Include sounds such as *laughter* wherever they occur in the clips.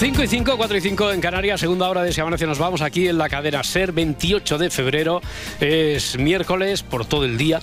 Cinco y 5, 4 y 5 en Canarias, segunda hora de Si nos vamos aquí en la cadena SER, 28 de febrero, es miércoles por todo el día.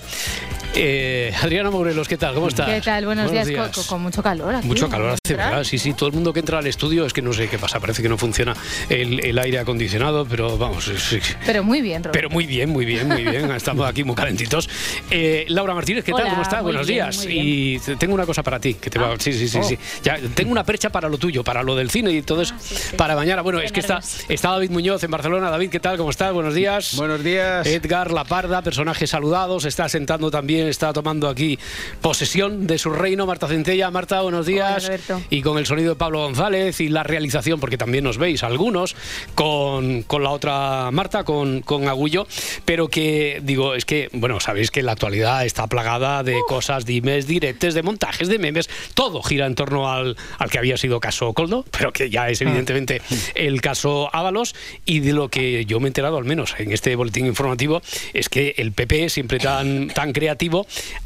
Eh, Adriana Morelos, ¿qué tal? ¿Cómo estás? ¿Qué tal? Buenos, días. Con, con mucho calor aquí. Mucho calor hace, ¿verdad? ¿verdad? Sí, sí, todo el mundo que entra al estudio es que no sé qué pasa, parece que no funciona el, el aire acondicionado, pero vamos, sí. Pero muy bien, Roberto. Pero muy bien, muy bien, muy bien. *laughs* Estamos aquí muy calentitos. Eh, Laura Martínez, ¿qué tal? Hola, ¿Cómo estás? Buenos bien, días. Y te- tengo una cosa para ti. Que te va, Ah. sí, sí, sí, Oh. sí. Ya, tengo una percha para lo tuyo, para lo del cine y todo eso. Ah, sí, sí. Para mañana. Bueno, Qué es que está, está David Muñoz en Barcelona. David, ¿qué tal? ¿Cómo estás? Buenos días. Buenos días. Edgar Laparda, personaje saludado, se está sentando también, está tomando aquí posesión de su reino. Marta Centella, Marta, buenos días. Y con el sonido de Pablo González y la realización, porque también nos veis algunos, con, con la otra Marta, con, con Agullo. Pero que, digo, es que, bueno, sabéis que la actualidad está plagada de cosas, dimes, diretes, de montajes, de memes. Todo gira en torno al, al que había sido caso Coldo, pero que ya es evidentemente el caso Ábalos. Y de lo que yo me he enterado, al menos en este boletín informativo, es que el PP, siempre tan, tan creativo,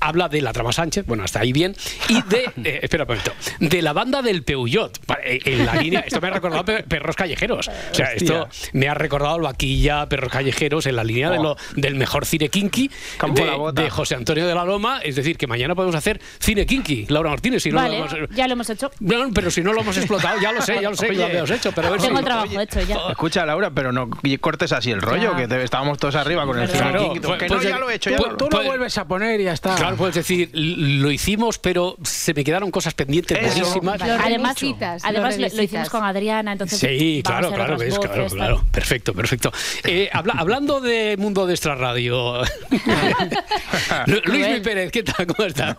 habla de la trama Sánchez, bueno, hasta ahí bien, y de, *laughs* eh, espera un momento, de la banda del Peuyot. Eh, En la línea, esto me ha recordado pe- perros callejeros. O sea, esto me ha recordado el vaquilla, perros callejeros, en la línea de lo, del mejor cine kinky de, de José Antonio de la Loma. Es decir, que mañana podemos hacer cine kinky, Laura Martínez, si no Vale, lo hemos, ya lo hemos hecho. No, pero si no lo hemos explotado, ya lo sé, ya lo sé que lo Oye, habíamos hecho, pero a ver Tengo si... el trabajo hecho ya. Escucha, Laura, pero no cortes así el rollo, Ya. que te- estábamos todos arriba con el Claro, cine King. pues- Que pues no, ya lo he hecho, ya pues- lo- tú lo vuelves a poner y ya está. Claro, puedes decir, lo hicimos, pero se me quedaron cosas pendientes Eso. buenísimas. Además, revisitas, además lo hicimos con Adriana, entonces Sí, vamos claro, claro, ves, claro, voces, claro. tal. Perfecto, perfecto. Eh, habla- hablando de Mundo de Extra Radio, *laughs* Lu- Luis Pérez, ¿qué tal? ¿Cómo estás?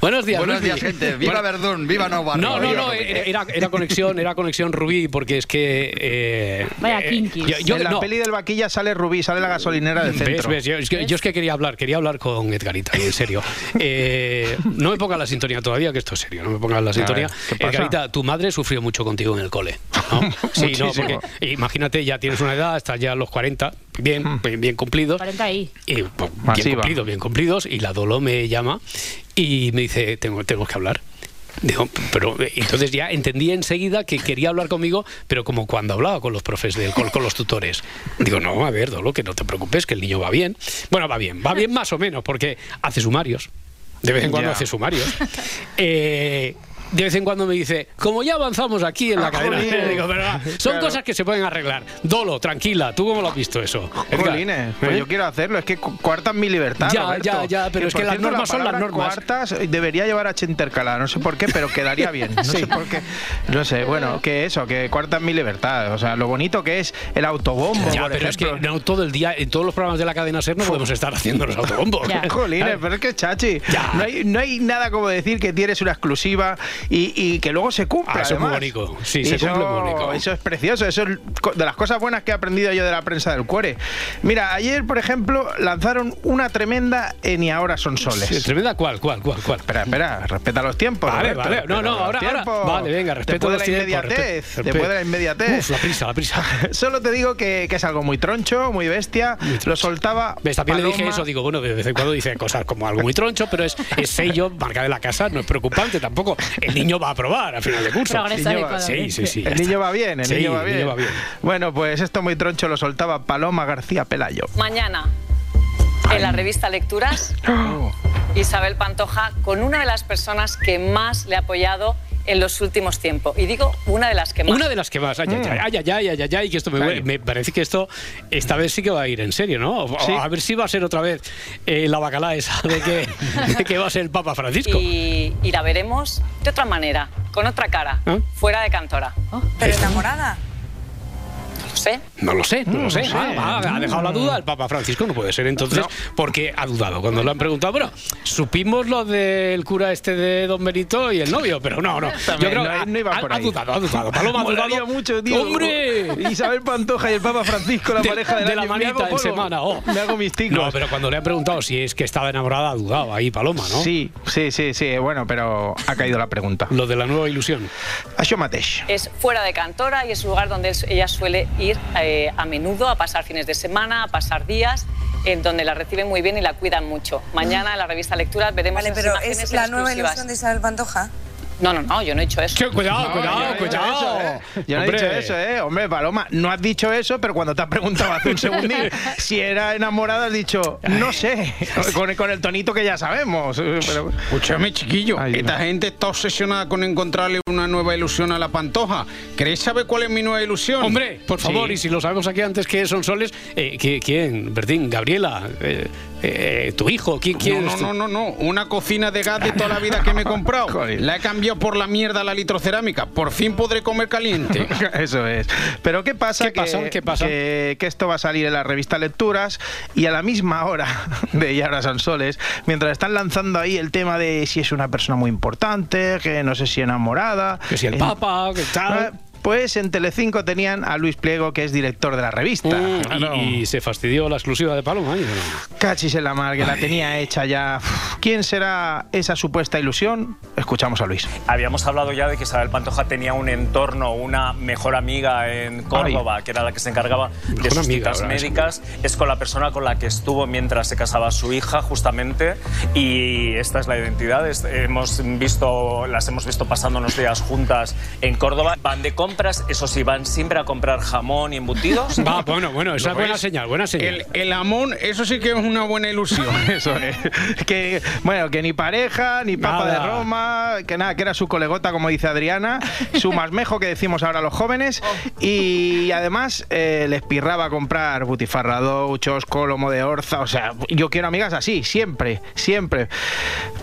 Buenos días. Buenos días, Buenos Luismi. días, gente. Viva Bueno, Verdún, viva No Barrio. No, no, viva no, Rubí. era, era conexión, era conexión Rubí, porque es que. eh, Vaya eh, kinkis. yo- yo- en la no. peli del vaquilla sale Rubí, sale la gasolinera del ¿Ves, centro. ves? Yo, es que, yo es que quería hablar, quería hablar con Edgarita, en serio. *laughs* Eh, no me pongas la sintonía todavía, que esto es serio, no me pongas la sintonía. Edgarita, tu madre sufrió mucho contigo en el cole. ¿no? *laughs* Sí, no, porque imagínate, ya tienes una edad, estás ya a los 40, bien, bien, bien cumplidos. 40 ahí. Y, pues, bien cumplidos, bien cumplidos. Y la Dolo me llama y me dice, tengo, tengo que hablar. Digo, pero eh, entonces ya entendí enseguida que quería hablar conmigo, pero como cuando hablaba con los profes del con los tutores. Digo, no, a ver, Dolo, que no te preocupes, que el niño va bien. Bueno, va bien, va bien más o menos, porque hace sumarios. De vez en cuando Ya. hace sumarios. *laughs* Eh, de vez en cuando me dice, como ya avanzamos aquí en la Ah, cadena, *laughs* digo, pero va, son Claro. cosas que se pueden arreglar. Dolo, tranquila, ¿tú cómo lo has visto eso? Jolines, pues ¿Eh? yo quiero hacerlo, es que cu- coartan mi libertad. Ya, Roberto. ya, ya, pero es que las normas la son las normas. Cuartas debería llevar H intercalada, no sé por qué, pero quedaría bien. No *laughs* Sí. sé por qué. No sé, bueno, que eso, que cuartan mi libertad. O sea, lo bonito que es el autobombo. Ya, por pero es que no todo el día, en todos los programas de la cadena SER no podemos estar haciendo los autobombos. Jolines, pero es que chachi. No hay, no hay nada como decir que tienes una exclusiva y, y que luego se cumpla. Ah, eso es muy además. bonito. Sí, se eso, cumple muy bonito. Eso es precioso. Eso es de las cosas buenas que he aprendido yo de la prensa del cuore. Mira, ayer, por ejemplo, lanzaron una tremenda en Y ahora son soles. Sí, tremenda, ¿cuál, cuál, cuál, cuál? Espera, espera, respeta los tiempos. Vale, Roberto, vale. No, respeta no, ahora- ahora- vale, venga, de los tiempos, inmediatez. Después de la inmediatez. Uf, la prisa, la prisa. *laughs* Solo te digo que, que es algo muy troncho, muy bestia. Lo soltaba. ¿Ves? También le dije eso, digo, bueno, de vez en cuando dice cosas como algo muy troncho, pero es, es *laughs* sello, marca de la casa, no es preocupante tampoco. El niño va a aprobar a final de curso. Va-. Sí, sí, sí. El niño está. va bien, el Sí, niño va el bien. niño va bien. Bueno, pues esto muy troncho lo soltaba Paloma García Pelayo. Mañana, en la revista Lecturas, Oh. Isabel Pantoja con una de las personas que más le ha apoyado en los últimos tiempos. Y digo una de las que más. Una de las que más. Ay, ay, ay, mm. ay, ay, ay que esto me, parece que esto esta vez sí que va a ir en serio, ¿no? A ver si va a ser otra vez eh, la bacala esa *laughs* de que, va a ser el Papa Francisco. Y, la veremos de otra manera, con otra cara, ¿Ah? fuera de Cantora. ¿Ah? ¿Pero eh. enamorada? No sé. No lo sé, no, lo sé. sé. Ah, ha dejado la duda el Papa Francisco, no puede ser entonces, porque ha dudado. Cuando lo han preguntado, bueno, supimos lo del cura este de Don Benito y el novio, pero no, no. También, Yo creo no, que no iba ha, por ha ahí. dudado, ha dudado. Paloma ha *laughs* dudado. mucho, tío. ¡Hombre! Isabel Pantoja y el Papa Francisco, la De- pareja del de la año. Manita en semana, oh. Me hago mis ticos. No, pero cuando le han preguntado si es que estaba enamorada, ha dudado ahí, Paloma, ¿no? Sí, sí, sí, sí. Bueno, pero ha caído la pregunta. Lo de la nueva ilusión. Això mateix. Es fuera de Cantora y es un lugar donde ella suele ir eh, a menudo a pasar fines de semana, a pasar días, en donde la reciben muy bien y la cuidan mucho. Mañana en la revista Lecturas veremos Vale, esas imágenes ¿es la nueva exclusivas. ilusión de Isabel Pantoja? No, no, no, yo no he hecho eso. Che, cuidado, No, cuidado, yo dicho cuidado. eso, ¿eh? Yo no he dicho eso, ¿eh? Hombre, Paloma, no has dicho eso, pero cuando te has preguntado hace un segundín *laughs* si era enamorada, has dicho, no sé, con, con el tonito que ya sabemos. Pero, Escúchame, chiquillo. Ay, Esta no. gente está obsesionada con encontrarle una nueva ilusión a la pantoja. ¿Queréis saber cuál es mi nueva ilusión? Hombre, por favor, Sí. y si lo sabemos aquí antes que son soles, eh, ¿qui- ¿quién? Bertín, Gabriela, eh, eh, tu hijo, ¿quién, quién No, no, no, no, no. Una cocina de gas de toda la vida que me he comprado. *laughs* La he cambiado por la mierda la litrocerámica. Por fin podré comer caliente. *laughs* Eso es. Pero ¿qué pasa? ¿Qué que, pasa? ¿Qué pasa? Que, que esto va a salir en la revista Lecturas y a la misma hora *laughs* de Y ahora son soles, mientras están lanzando ahí el tema de si es una persona muy importante, que no sé si enamorada. Que si el en- Papa, que tal. Pues en Telecinco tenían a Luis Pliego, que es director de la revista. Mm, y- Claro. y, se fastidió la exclusiva de Paloma. ¿eh? ¿no? Cachis en la mar, que la tenía hecha ya. ¿Quién será esa supuesta ilusión? Escuchamos a Luis. Habíamos hablado ya de que Isabel Pantoja tenía un entorno, una mejor amiga en Córdoba, que era la que se encargaba de Mejor sus amiga, citas médicas. Es con la persona con la que estuvo mientras se casaba su hija, justamente. Y esta es la identidad. Es- hemos visto, las hemos visto pasando unos días juntas en Córdoba. Van de compras, eso sí, van siempre a comprar jamón y embutidos. Va, *laughs* bueno, bueno, esa es ¿Lo buena ves? señal, buena señal. El, el amón, eso sí que es una buena ilusión. *laughs* Eso es. Que, bueno, que ni pareja, ni papa Nada. de Roma, que nada, que era su colegota, como dice Adriana, su masmejo que decimos ahora los jóvenes. Y además eh, les pirraba comprar butifarradou, chosco, lomo de orza. O sea, yo quiero amigas así, siempre, siempre.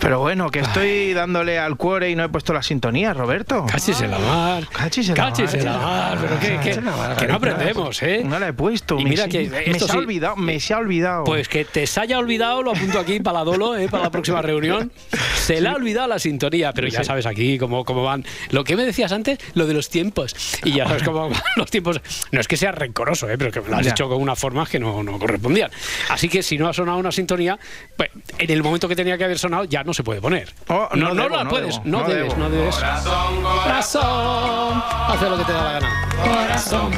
Pero bueno, que estoy dándole al cuore y no he puesto la sintonía, Roberto. Cachis en la mar. Cachis en la en la mar. Pero que, que- no aprendemos, ¿eh? No la he puesto. Y me mira se- que me se ha olvidado, me se ha olvidado. Pues que te se haya olvidado, lo apunto aquí para la Dolo, ¿eh? para la próxima reunión. Se le ha olvidado la sintonía, pero ya sabes aquí cómo, cómo van. Lo que me decías antes, lo de los tiempos. Y ya sabes cómo van los tiempos. No es que sea rencoroso, ¿eh? pero que me lo has dicho con unas formas que no, no correspondían. Así que si no ha sonado una sintonía, pues en el momento que tenía que haber sonado ya no se puede poner. Oh, no, no no debo, la no puedes, debo, no, no debes, debo. no debes. Corazón, lo que te da la gana. Corazón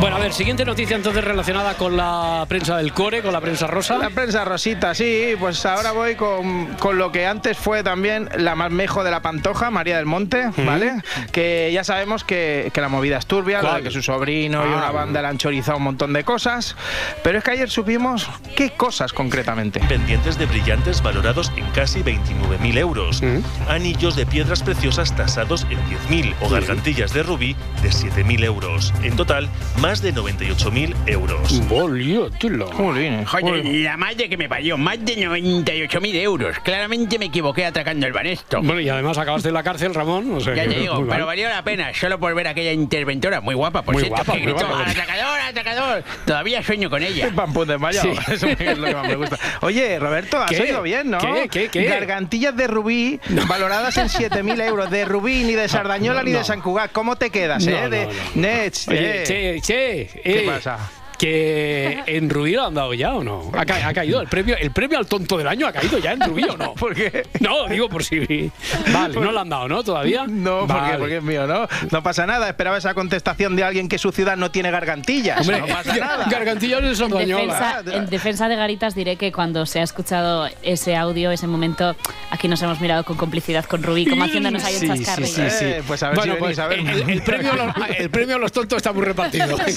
Bueno, a ver, siguiente noticia entonces relacionada con la prensa del core, con la prensa rosa. La prensa rosita, sí, pues ahora voy con, con lo que antes fue también la más mejo de la Pantoja, María del Monte, ¿vale? Que ya sabemos que, que la movida es turbia, lo de que su sobrino y Ah. una banda le han chorizado un montón de cosas, pero es que ayer supimos qué cosas concretamente. pendientes de brillantes valorados en casi 29.000 euros, anillos de piedras preciosas tasados en 10.000 o gargantillas de rubí de 7.000 euros. En total, más de 98.000 euros. Joder, la madre que me parió, más de 98.000 euros. Claramente me equivoqué atracando el banesto. Bueno, y además acabaste en la cárcel, Ramón. o sea Ya que- te digo, muy mal. pero valió la pena, solo por ver a aquella interventora, muy guapa, por Muy cierto, guapa, que muy gritó, guapa. ¡atracador, atracador! Todavía sueño con ella. Pam, pum, desmayado. Sí. *laughs* Eso es lo que más me gusta. Oye, Roberto, has ¿Qué? oído bien, ¿no? ¿Qué? ¿Qué? ¿Qué? Gargantillas de rubí *laughs* valoradas en 7.000 euros. De rubí, ni de *laughs* Sardañola, no, ni no. de San Cugat. ¿Cómo te quedas, No, eh? no, de no. Nets, Oye, eh. che, che. ¿Qué eh, pasa? Que en Rubí lo han dado ya o no? ¿Ha, ca- ha caído el premio, el premio al tonto del año ha caído ya en Rubí o no? *laughs* ¿Por qué? No, digo por si. Vale, no lo han dado, ¿no? Todavía. No, porque, Vale. porque es mío, ¿no? No pasa nada. Esperaba esa contestación de alguien que su ciudad no tiene gargantillas. Hombre, no pasa *laughs* nada. Gargantillas de En Sardañola. defensa, en defensa de Garitas diré que cuando se ha escuchado ese audio, ese momento, aquí nos hemos mirado con complicidad con Rubí, como haciéndonos ahí un Sí, sí, sí, sí. Eh, pues a ver bueno, si venís a verme. el, el premio a los, el premio a los tontos está muy repartido. *laughs*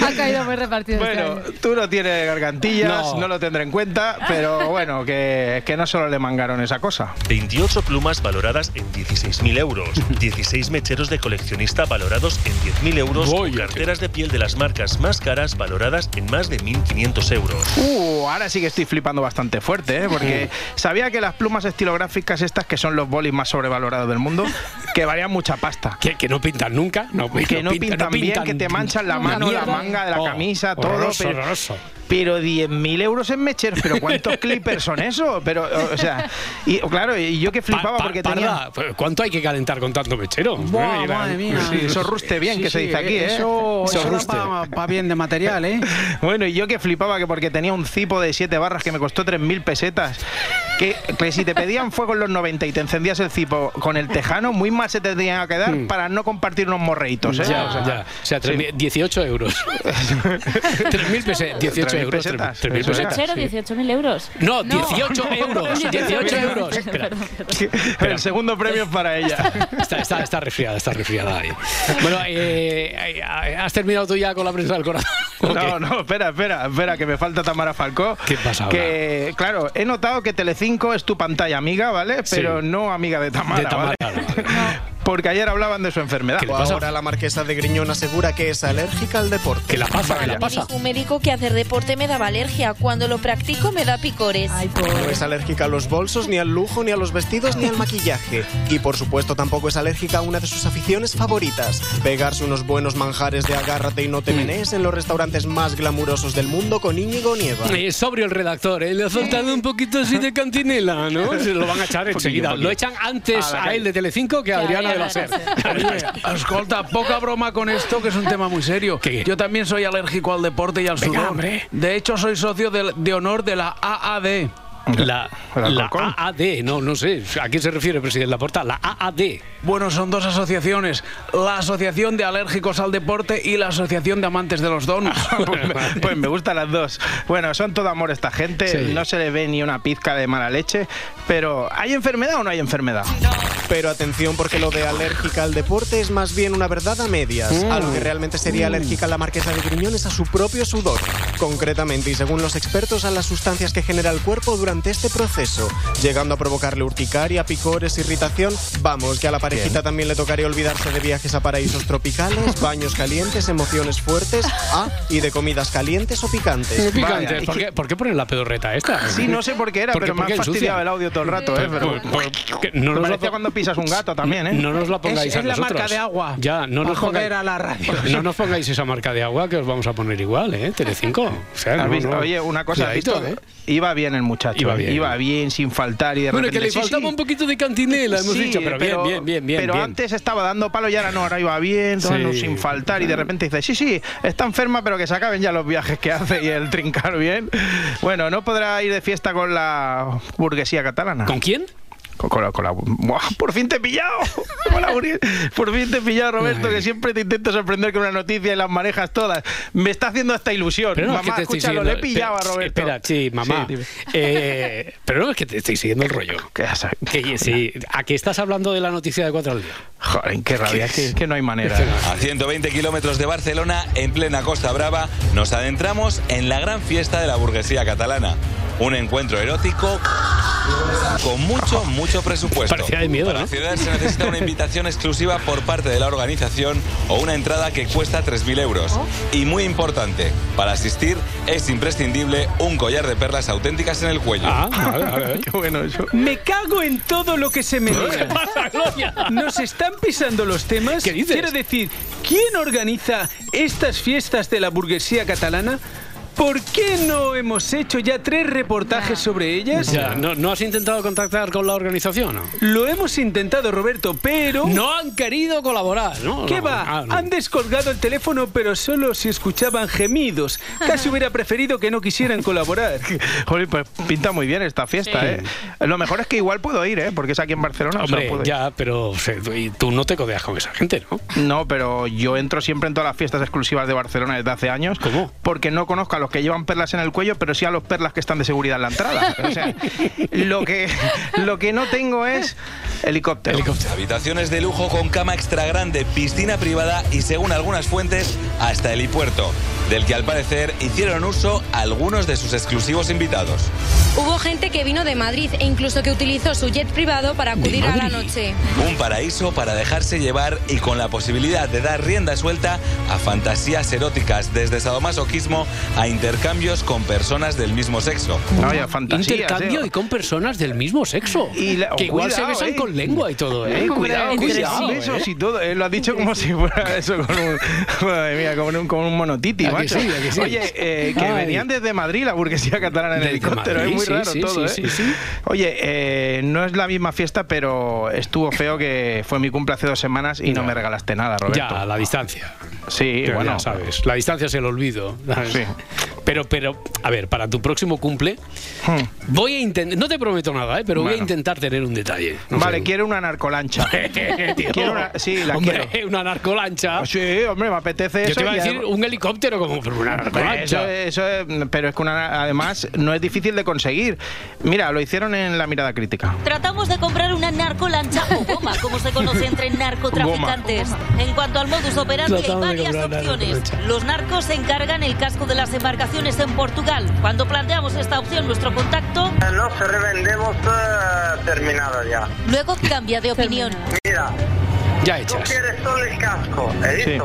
Ha caído muy repartido este Bueno, año. tú no tienes gargantillas, No. no. lo tendré en cuenta, pero *laughs* bueno, que, que no solo le mangaron esa cosa. 28 plumas valoradas en 16.000 euros, *laughs* 16 mecheros de coleccionista valorados en 10.000 euros, Vaya. carteras de piel de las marcas más caras valoradas en más de 1.500 euros. Uh, ahora sí que estoy flipando bastante fuerte, ¿eh? porque sabía que las plumas estilográficas estas, que son los bolis más sobrevalorados del mundo, *laughs* que valían mucha pasta. Que, que no pintan nunca. No, que no, pintan, bien, que te manchan la mano, la manga de la Oh, camisa, todo. horroroso, pero, horroroso. pero 10.000 euros en mecheros, pero ¿cuántos *laughs* clippers son eso? Pero, o sea, y claro, y yo que flipaba Pa- pa- porque parda, tenía... pues, ¿Cuánto hay que calentar con tanto mechero? Buah, Eh, era- madre mía. Sí, eso ruste bien, que se dice aquí, ¿eh? Eso, Eso ruste. para bien de material, ¿eh? *laughs* Bueno, y yo que flipaba que porque tenía un cipo de 7 barras que me costó 3.000 pesetas, que, que si te pedían fuego en los 90 y te encendías el cipo con el tejano, muy mal se te tenía que dar para no compartir unos morreitos, ¿eh? Ya, O sea, ya. O sea, 3.000 18 euros. *laughs* 3.000 pesetas. 18 3.000 euros. pesetas, 3.000 eso era. pesetas. Mechero, 18.000 euros. No, 18 *laughs* euros. 18 euros. *laughs* Perdón, Espera. perdón. el segundo premio es para ella. Está, está, está resfriada, está resfriada ahí. Bueno, eh, ¿has terminado tú ya con la prensa del corazón? No, no, espera, espera, espera, que me falta Tamara Falcó. ¿Qué pasa ahora? Que, claro, he notado que Telecinco es tu pantalla amiga, ¿vale? Sí. Pero no amiga de Tamara, De Tamara, ¿vale? Vale. Porque ayer hablaban de su enfermedad. ¿Qué le pasa? Ahora la marquesa de Griñón asegura que es alérgica al deporte. ¿Qué la pasa? ¿Qué la Me pasa? dijo un médico que hacer deporte me daba alergia. Cuando lo practico me da picores. No es alérgica a los bolsos, ni al lujo, ni a los vestidos, ni al maquillaje. Y por supuesto tampoco es alérgica a una de sus aficiones favoritas. Pegarse unos buenos manjares de agárrate y no Mm. te menees en los restaurantes más glamurosos del mundo con Íñigo Nieva. Eh, sobrio el redactor, ¿eh? le ha faltado un poquito así de cantinela, ¿no? *laughs* Se lo van a echar enseguida. Lo echan antes A a, él de Telecinco que a Que Adriana de la SER. *laughs* escolta, poca broma con esto, que es un tema muy serio. ¿Qué? Yo también soy alérgico al deporte y al Venga, sudor. hombre. De hecho, soy socio de, de honor de la AAD. La. AAD, no, no sé. ¿A quién se refiere, presidente Laporta? La AAD. Bueno, son dos asociaciones. La Asociación de Alérgicos al Deporte y la Asociación de Amantes de los Donuts. *laughs* pues, me- pues me gustan las dos. Bueno, son todo amor esta gente, Sí. no se le ve ni una pizca de mala leche, pero ¿hay enfermedad o no hay enfermedad? Pero atención porque lo de alérgica al deporte es más bien una verdad a medias. Mm. A lo que realmente sería alérgica la marquesa de Griñón es a su propio sudor. Concretamente y según los expertos a las sustancias que genera el cuerpo durante este proceso, llegando a provocarle urticaria, picores, irritación. Vamos, que a la parejita también le tocaría olvidarse de viajes a paraísos tropicales, *laughs* baños calientes, emociones fuertes, ah, y de comidas calientes o picantes. Picante. Vaya, ¿Por, qué, por qué ponen la pedorreta esta? Sí, no sé por qué era, ¿Por pero me ha fastidiado el audio todo el rato, ¿eh? Pero, Por- que no, nos la, parecía cuando pisas un gato también, ¿eh? no nos la pongáis Es- a es la nosotros. marca de agua. Ya, no nos joder pongáis a la radio. No nos pongáis esa marca de agua que os vamos a poner igual, ¿eh? Telecinco. O sea, ¿Has no, visto? no. Oye, una cosa, ¿has Cuidadito, visto? ¿eh? Iba bien el muchacho. Iba Iba bien. bien, sin faltar y de Bueno, que repente, le faltaba sí. un poquito de cantinela, hemos Sí, dicho, pero, bien, bien, bien, bien. Pero bien. antes estaba dando palo y ahora no, ahora iba bien, sin faltar y de repente dice, sí, sí, está enferma, pero que se acaben ya los viajes que hace y el trincar bien. Bueno, no podrá ir de fiesta con la burguesía catalana. ¿Con quién? Con, con la, con la- ¡Buah! ¡Por fin te he pillado! *laughs* Por fin te he pillado, Roberto, que siempre te intento sorprender con una noticia y las manejas todas. Me está haciendo esta ilusión. Pero no, es Mamá, que te escúchalo, le he siguiendo. pillado a Roberto. Espera, sí, mamá. Sí. Eh, pero no es que te estoy siguiendo el rollo. Sabes. Que, sí, ¿A qué estás hablando de la noticia de cuatro al día? Joder, qué rabia, es que, es que no hay manera. A 120 kilómetros de Barcelona, en plena Costa Brava, nos adentramos en la gran fiesta de la burguesía catalana. Un encuentro erótico con mucho, mucho presupuesto. Parecía de miedo, Para ¿no? acceder se necesita una invitación exclusiva por parte de la organización o una entrada que cuesta 3.000 euros. Y muy importante, para asistir es imprescindible un collar de perlas auténticas en el cuello. Ah, vale, vale, vale. *laughs* Qué bueno eso. Me cago en todo lo que se me ¿Qué pasa, Gloria? ¿Nos están pisando los temas? ¿Qué dices? Quiero decir, ¿quién organiza estas fiestas de la burguesía catalana? ¿Por qué no hemos hecho ya tres reportajes sobre ellas? Ya, ¿no, ¿No has intentado contactar con la organización? No, Lo hemos intentado, Roberto, pero... No han querido colaborar, ¿no? ¿Qué No, va? ah, no. Han descolgado el teléfono, pero solo se escuchaban gemidos. Casi hubiera preferido que no quisieran colaborar. *laughs* Joder, pues pinta muy bien esta fiesta, Sí. ¿eh? Lo mejor es que igual puedo ir, ¿eh? Porque es aquí en Barcelona. o sea, puedo ir. ya, pero o sea, y tú no te codeas con esa gente, ¿no? No, pero yo entro siempre en todas las fiestas exclusivas de Barcelona desde hace años. ¿Cómo? Porque no conozco a los que llevan perlas en el cuello, pero sí a los perlas que están de seguridad en la entrada. O sea, *laughs* lo que, lo que no tengo es helicóptero. Habitaciones de lujo con cama extra grande, piscina privada y según algunas fuentes hasta helipuerto, del que al parecer hicieron uso algunos de sus exclusivos invitados. Hubo gente que vino de Madrid e incluso que utilizó su jet privado para acudir a la noche. Un paraíso para dejarse llevar y con la posibilidad de dar rienda suelta a fantasías eróticas, desde sadomasoquismo a intercambios con personas del mismo sexo. Vaya Intercambio eh. y con personas del mismo sexo. Y la- que igual se cuidado, besan eh. con lengua y todo, ¿eh? Eh, cuidado, cuidado, sí, besos ¿eh? y todo. eh, lo has dicho como si fuera eso con un, *laughs* madre mía, como un, como un monotiti, ¿A que macho. sí, sí? Oye, eh, que Ay. Venían desde Madrid la burguesía catalana en helicóptero. Es muy raro todo, ¿eh? sí, sí. Oye, eh, no es la misma fiesta, pero estuvo feo que fue mi cumple hace dos semanas y no me regalaste nada, Roberto. Ya, la distancia. Sí, Pero bueno. ya sabes, la distancia es el olvido. Sí. Pero, pero, a ver, para tu próximo cumple, voy a intentar, no te prometo nada, ¿eh? pero voy a Hmm. Intentar tener un detalle. No vale, sé. quiero una narcolancha. *laughs* Tío. quiero una, sí, la Hombre, quiero. *laughs* una narcolancha. Sí, hombre, me apetece Yo eso. te iba a decir un helicóptero como una Eso, narcolancha. eso es- pero es que una- además no es difícil de conseguir. Mira, lo hicieron en la mirada crítica. Tratamos de comprar una narcolancha o goma, como se conoce entre narcotraficantes. En cuanto al modus operandi, hay Tratamos varias opciones. Los narcos se encargan el casco de las embarcaciones en Portugal. Cuando planteamos esta opción, nuestro contacto No se revendemos eh, terminada ya. luego cambia de opinión. Mira, ya tú quieres solo el casco, ¿he Sí.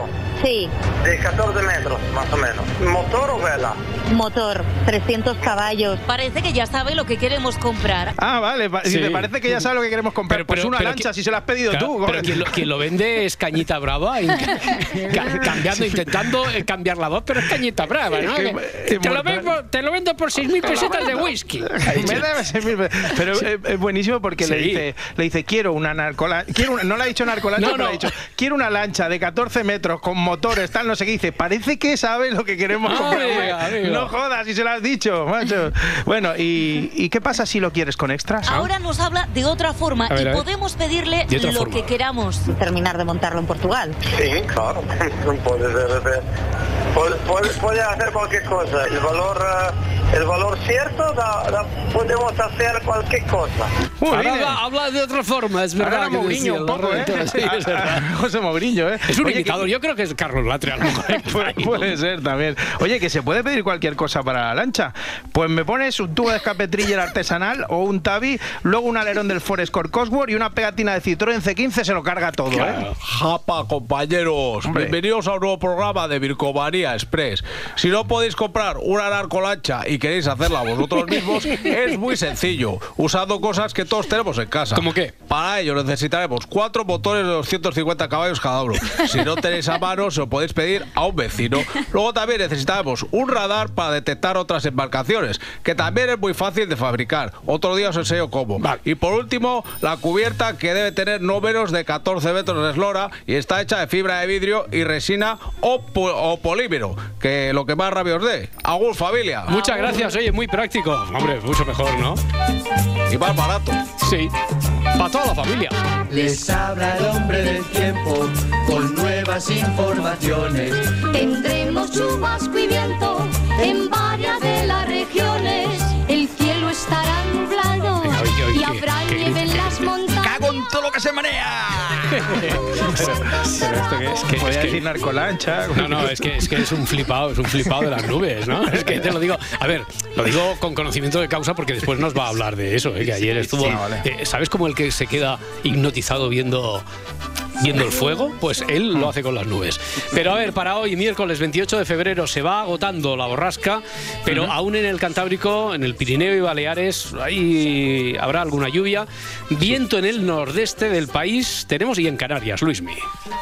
Sí. De 14 metros, más o menos. ¿Motor o vela? Motor, 300 caballos. Parece que ya sabe lo que queremos comprar. Ah, vale. Sí. Si te parece que ya sabes lo que queremos comprar, pues pero- una pero lancha, que- si se la has pedido Claro, tú. Pero quien lo, quien lo vende es Cañita Brava, y- ca- cambiando, intentando eh, cambiar la voz, pero es Cañita Brava, ¿no? Es que- Que- es te, lo vendo, te lo vendo por 6.000 pesetas de whisky. *laughs* Me da seis mil pesos. Pero es, es buenísimo porque le dice, le dice, quiero una narcolancha. Quiero una- no le ha dicho narcolancha, No, pero no. le ha dicho, quiero una lancha de 14 metros con motores, tal, no sé qué. Dice, parece que sabe lo que queremos amiga. No jodas, si se lo has dicho, macho. Bueno, ¿y, y qué pasa si lo quieres con extras? Ahora nos habla de otra forma ver, y podemos pedirle lo forma. que queramos. Terminar de montarlo en Portugal. Sí, claro. *laughs* puede ser. Puede, puede- puede hacer cualquier cosa. El valor, eh, el valor cierto, da- da- podemos hacer cualquier cosa. Ahora habla, habla de otra forma, es verdad. Ahora Mourinho decía, un poco, ¿eh? Sí. *laughs* José Mourinho, ¿eh? Es un Oye, que- yo creo que es Carlos Latre a lo mejor. *laughs* Puede, puede ser también. Oye, que se puede pedir cualquier cosa para la lancha. Pues me pones un tubo de escape Triller artesanal o un tabi, luego un alerón del Ford Escort Cosworth y una pegatina de Citroën C15 se lo carga todo, ¿eh? Japa, compañeros. Hombre. Bienvenidos a un nuevo programa de Vircomanía Express. Si no podéis comprar una narcolancha y queréis hacerla vosotros mismos, *laughs* es muy sencillo, usando cosas que todos tenemos en casa. ¿Cómo qué? Para ello necesitaremos cuatro motores de 250 caballos cada uno. Si no tenéis a mano, se lo podéis pedir a un vecino. Luego también necesitaremos un radar para detectar otras embarcaciones, que también es muy fácil de fabricar. Otro día os enseño cómo. Y por último, la cubierta que debe tener no menos de 14 metros de eslora y está hecha de fibra de vidrio y resina o, po- o polímero, que lo que más rabia os dé. Agur familia. Muchas gracias, oye, muy práctico. Hombre, mucho mejor, ¿no? Y más barato. Sí, para toda la familia. Les habla el hombre del tiempo con nuevas informaciones. Tendremos chubasco y viento en varias de las regiones. El cielo estará nublado y habrá nieve en las montañas. ¡Cago en todo lo que se marea! *laughs* Pero esto que es que Podría es que- decir narcolancha. No, no, es que, es que es un flipado, es un flipado de las nubes, ¿no? Es que te lo digo, a ver, lo digo con conocimiento de causa porque después nos va a hablar de eso, ¿eh? que ayer estuvo, sí, vale. eh, ¿sabes cómo el que se queda hipnotizado viendo viendo el fuego? Pues él lo hace con las nubes. Pero a ver, para hoy, miércoles 28 de febrero, se va agotando la borrasca, pero aún en el Cantábrico, en el Pirineo y Baleares, ahí habrá alguna lluvia. Viento en el nordeste del país tenemos y en Canarias, Luismi.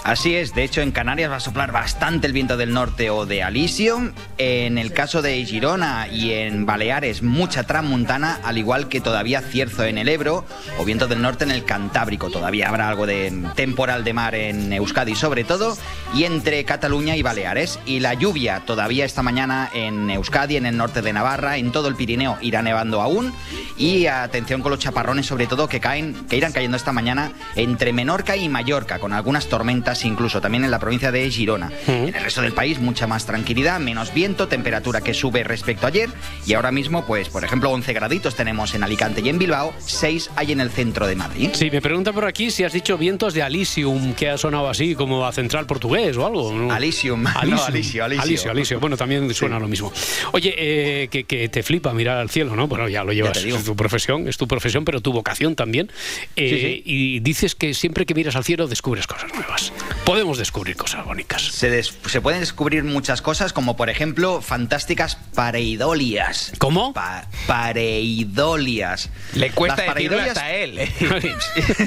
Así es, de hecho en Canarias va a soplar bastante el viento del norte o de Alisio. En el caso de Girona y en Baleares, mucha transmontana, al igual que todavía cierzo en el Ebro o viento del norte en el Cantábrico. Todavía habrá algo de temporal de mar en Euskadi sobre todo y entre Cataluña y Baleares. Y la lluvia todavía esta mañana en Euskadi, en el norte de Navarra, en todo el Pirineo irá nevando aún. Y atención con los chaparrones sobre todo que caen, que irán cayendo esta mañana entre Menorca y Mallorca, con algunas tormentas incluso también en la provincia de Girona. En el resto del país mucha más tranquilidad, menos viento, temperatura que sube respecto a ayer y ahora mismo pues por ejemplo 11 graditos tenemos en Alicante y en Bilbao, 6 hay en el centro de Madrid. Sí, me pregunta por aquí si has dicho vientos de Alisium. Alisium, que ha sonado así como a central portugués o algo. ¿no? Alisium. Alisium. *laughs* No, Alisio, Alisio. Alisio, Alisio. Bueno, también suena lo mismo. Oye, eh, que, que te flipa mirar al cielo, ¿no? Bueno, ya lo llevas, digo. es tu profesión, es tu profesión, pero tu vocación también. Eh, Sí, sí. Y dices que siempre que miras al cielo descubres cosas nuevas. Podemos descubrir cosas bonitas. Se, des- se pueden descubrir muchas cosas, como por ejemplo fantásticas pareidolias. ¿Cómo? Pa- pareidolias. Le cuesta decirlo pareidolias- hasta él. *laughs*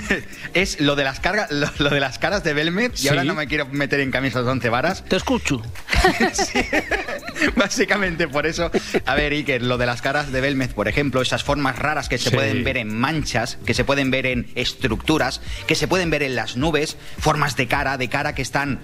*laughs* es lo de las cargas, lo, lo de las caras de Belmet, y Sí. ahora no me quiero meter en camisas de once varas. Te escucho. *laughs* Básicamente por eso. A ver, Iker, lo de las caras de Belmez, por ejemplo, esas formas raras que se Sí. pueden ver en manchas, que se pueden ver en estructuras, que se pueden ver en las nubes, formas de cara, de cara que están.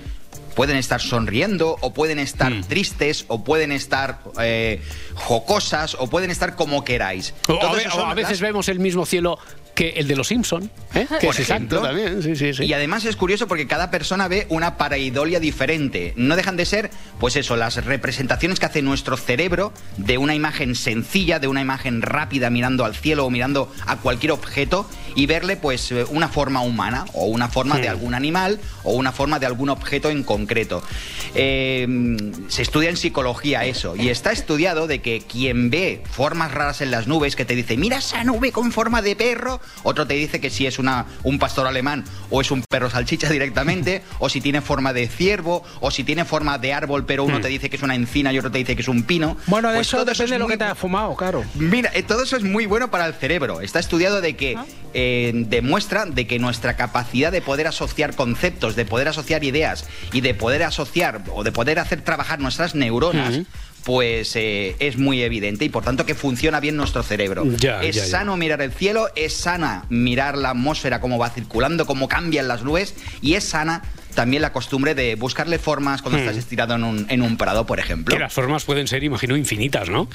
Pueden estar sonriendo, o pueden estar Mm. tristes, o pueden estar eh, jocosas, o pueden estar como queráis. O a, ve- o a veces las- vemos el mismo cielo que el de los Simpson, ¿eh? que por es exacto también. Sí, sí, sí. Y además es curioso porque cada persona ve una pareidolia diferente. No dejan de ser, pues eso, las representaciones que hace nuestro cerebro de una imagen sencilla, de una imagen rápida mirando al cielo o mirando a cualquier objeto y verle pues eh, una forma humana o una forma de algún animal o una forma de algún objeto en concreto. Eh, se estudia en psicología eso y está estudiado de que quien ve formas raras en las nubes, que te dice, mira esa nube con forma de perro, otro te dice que si es una, un pastor alemán o es un perro salchicha directamente, *laughs* o si tiene forma de ciervo, o si tiene forma de árbol, pero uno te dice que es una encina y otro te dice que es un pino. Bueno, de Pues eso depende es de lo muy que te has fumado, claro. Mira, eh, todo eso es muy bueno para el cerebro. Está estudiado de que eh, demuestra de que nuestra capacidad de poder asociar conceptos, de poder asociar ideas y de poder asociar o de poder hacer trabajar nuestras neuronas. Pues eh, es muy evidente y por tanto que funciona bien nuestro cerebro. Ya, es ya, ya. sano mirar el cielo, es sana mirar la atmósfera, cómo va circulando, cómo cambian las nubes y es sana también la costumbre de buscarle formas cuando Hmm. estás estirado en un, en un prado, por ejemplo. Que las formas pueden ser, imagino, infinitas, ¿no?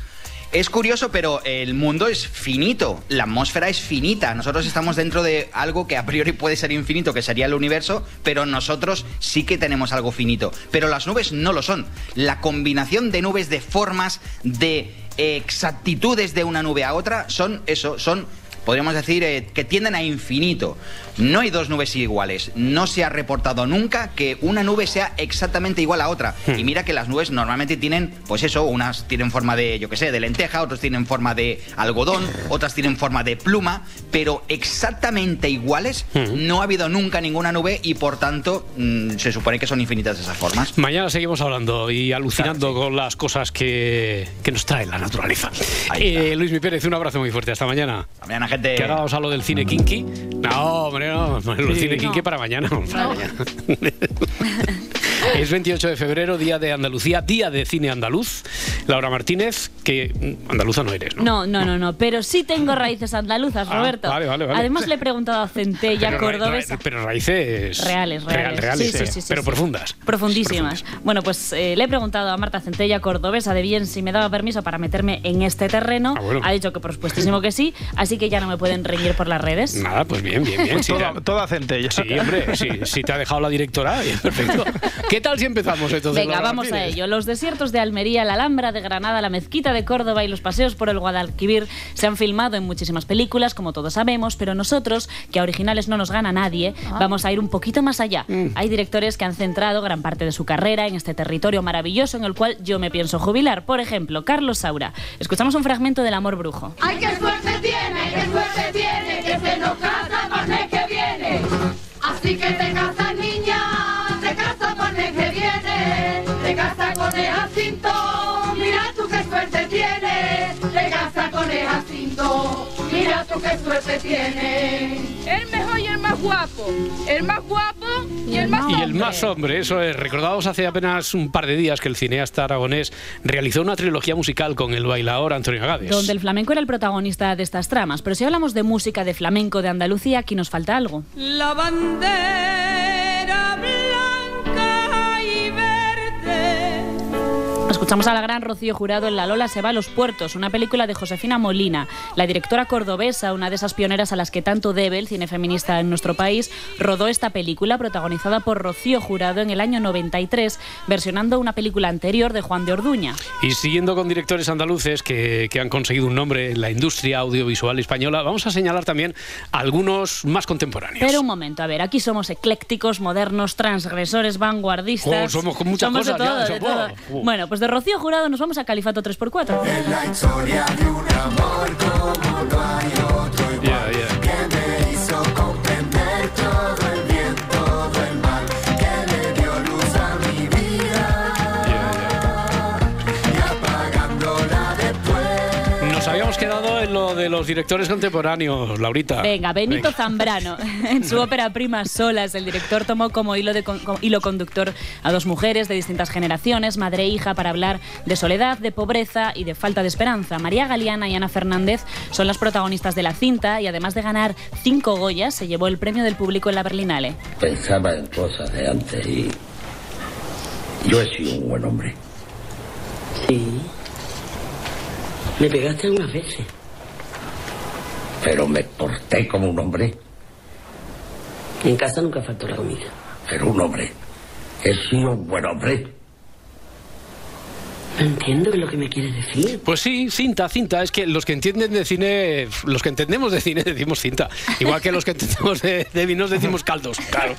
Es curioso, pero el mundo es finito, la atmósfera es finita. Nosotros estamos dentro de algo que a priori puede ser infinito, que sería el universo, pero nosotros sí que tenemos algo finito. Pero las nubes no lo son. La combinación de nubes, de formas, de exactitudes de una nube a otra, son eso, son podríamos decir eh, que tienden a infinito. No hay dos nubes iguales. No se ha reportado nunca que una nube sea exactamente igual a otra. Hmm. Y mira que las nubes normalmente tienen, pues eso, unas tienen forma de, yo qué sé, de lenteja, otras tienen forma de algodón, *laughs* otras tienen forma de pluma, pero exactamente iguales Hmm. no ha habido nunca ninguna nube y por tanto mm, se supone que son infinitas esas formas. Mañana seguimos hablando y alucinando con las cosas que, que nos trae la naturaleza. Eh, Luis Mi Pérez, un abrazo muy fuerte. Hasta mañana. Hasta mañana, gente. Que hagamos a lo del cine kinky. No, hombre, no. El Sí. cine kinky No. para mañana. para mañana. *laughs* Es 28 de febrero, día de Andalucía, día de cine andaluz. Laura Martínez, que mm, andaluza no eres, ¿no? No, no, no, no, pero sí tengo raíces andaluzas, Ah, Roberto. vale, vale, vale. Además le he preguntado a Centella Pero Cordobesa. ra- pero raíces Reales, real- reales. reales, Sí, sí, eh, sí, sí, pero sí. profundas. Profundísimas. Bueno, pues eh, le he preguntado a Marta Centella Cordobesa de bien si me daba permiso para meterme en este terreno. Ah, bueno. Ha dicho que por supuestísimo que sí, así que ya no me pueden reñir por las redes. Nada, pues bien, bien, bien. sí, Toda- ya- toda centella. Sí, hombre, sí, si te ha dejado la directora, bien, perfecto. *laughs* ¿Qué tal si empezamos entonces? Venga, vamos a ello. Los desiertos de Almería, la Alhambra de Granada, la Mezquita de Córdoba y los paseos por el Guadalquivir se han filmado en muchísimas películas, como todos sabemos, pero nosotros, que a originales no nos gana nadie, vamos a ir un poquito más allá. Hay directores que han centrado gran parte de su carrera en este territorio maravilloso en el cual yo me pienso jubilar. Por ejemplo, Carlos Saura. Escuchamos un fragmento del Amor Brujo. ¡Ay, qué suerte tiene, qué suerte tiene, que se nos casa para el mes que viene! Así que te casas, Jacinto, mira tú qué suerte tienes, te casas con el Jacinto, mira tú qué suerte tienes. El mejor y el más guapo. El más guapo y el más Y el hombre. más hombre, eso es. Recordábamos hace apenas un par de días que el cineasta aragonés realizó una trilogía musical con el bailador Antonio Agades. Donde el flamenco era el protagonista de estas tramas. Pero si hablamos de música de flamenco de Andalucía, aquí nos falta algo. La bandera Escuchamos a la gran Rocío Jurado en La Lola se va a los puertos, una película de Josefina Molina. La directora cordobesa, una de esas pioneras a las que tanto debe el cine feminista en nuestro país, rodó esta película protagonizada por Rocío Jurado en el año 93, versionando una película anterior de Juan de Orduña. Y siguiendo con directores andaluces que, que han conseguido un nombre en la industria audiovisual española, vamos a señalar también algunos más contemporáneos. Pero un momento, a ver, aquí somos eclécticos, modernos, transgresores, vanguardistas. Oh, somos con muchas Somos cosas, ya, todo, de todo. oh. Bueno, pues de Rocío Jurado nos vamos a Califato 3x4. La historia de un amor como no hay de los directores contemporáneos, Laurita. Venga, Benito Venga. Zambrano. *laughs* En su ópera prima Solas, el director tomó como hilo, de con- como hilo conductor a dos mujeres de distintas generaciones, madre e hija, para hablar de soledad, de pobreza y de falta de esperanza. María Galeana y Ana Fernández son las protagonistas de la cinta y además de ganar cinco Goyas, se llevó el premio del público en la Berlinale. Pensaba en cosas de antes y yo he sido un buen hombre. Sí. Me pegaste unas veces. Pero me porté como un hombre. En casa nunca faltó la comida. Pero un hombre. He sido un buen hombre. No entiendo qué es lo que me quieres decir. Pues sí, cinta, cinta. Es que los que entienden de cine, los que entendemos de cine *laughs* decimos cinta. Igual que los que entendemos de, de vinos *laughs* decimos caldos. Claro.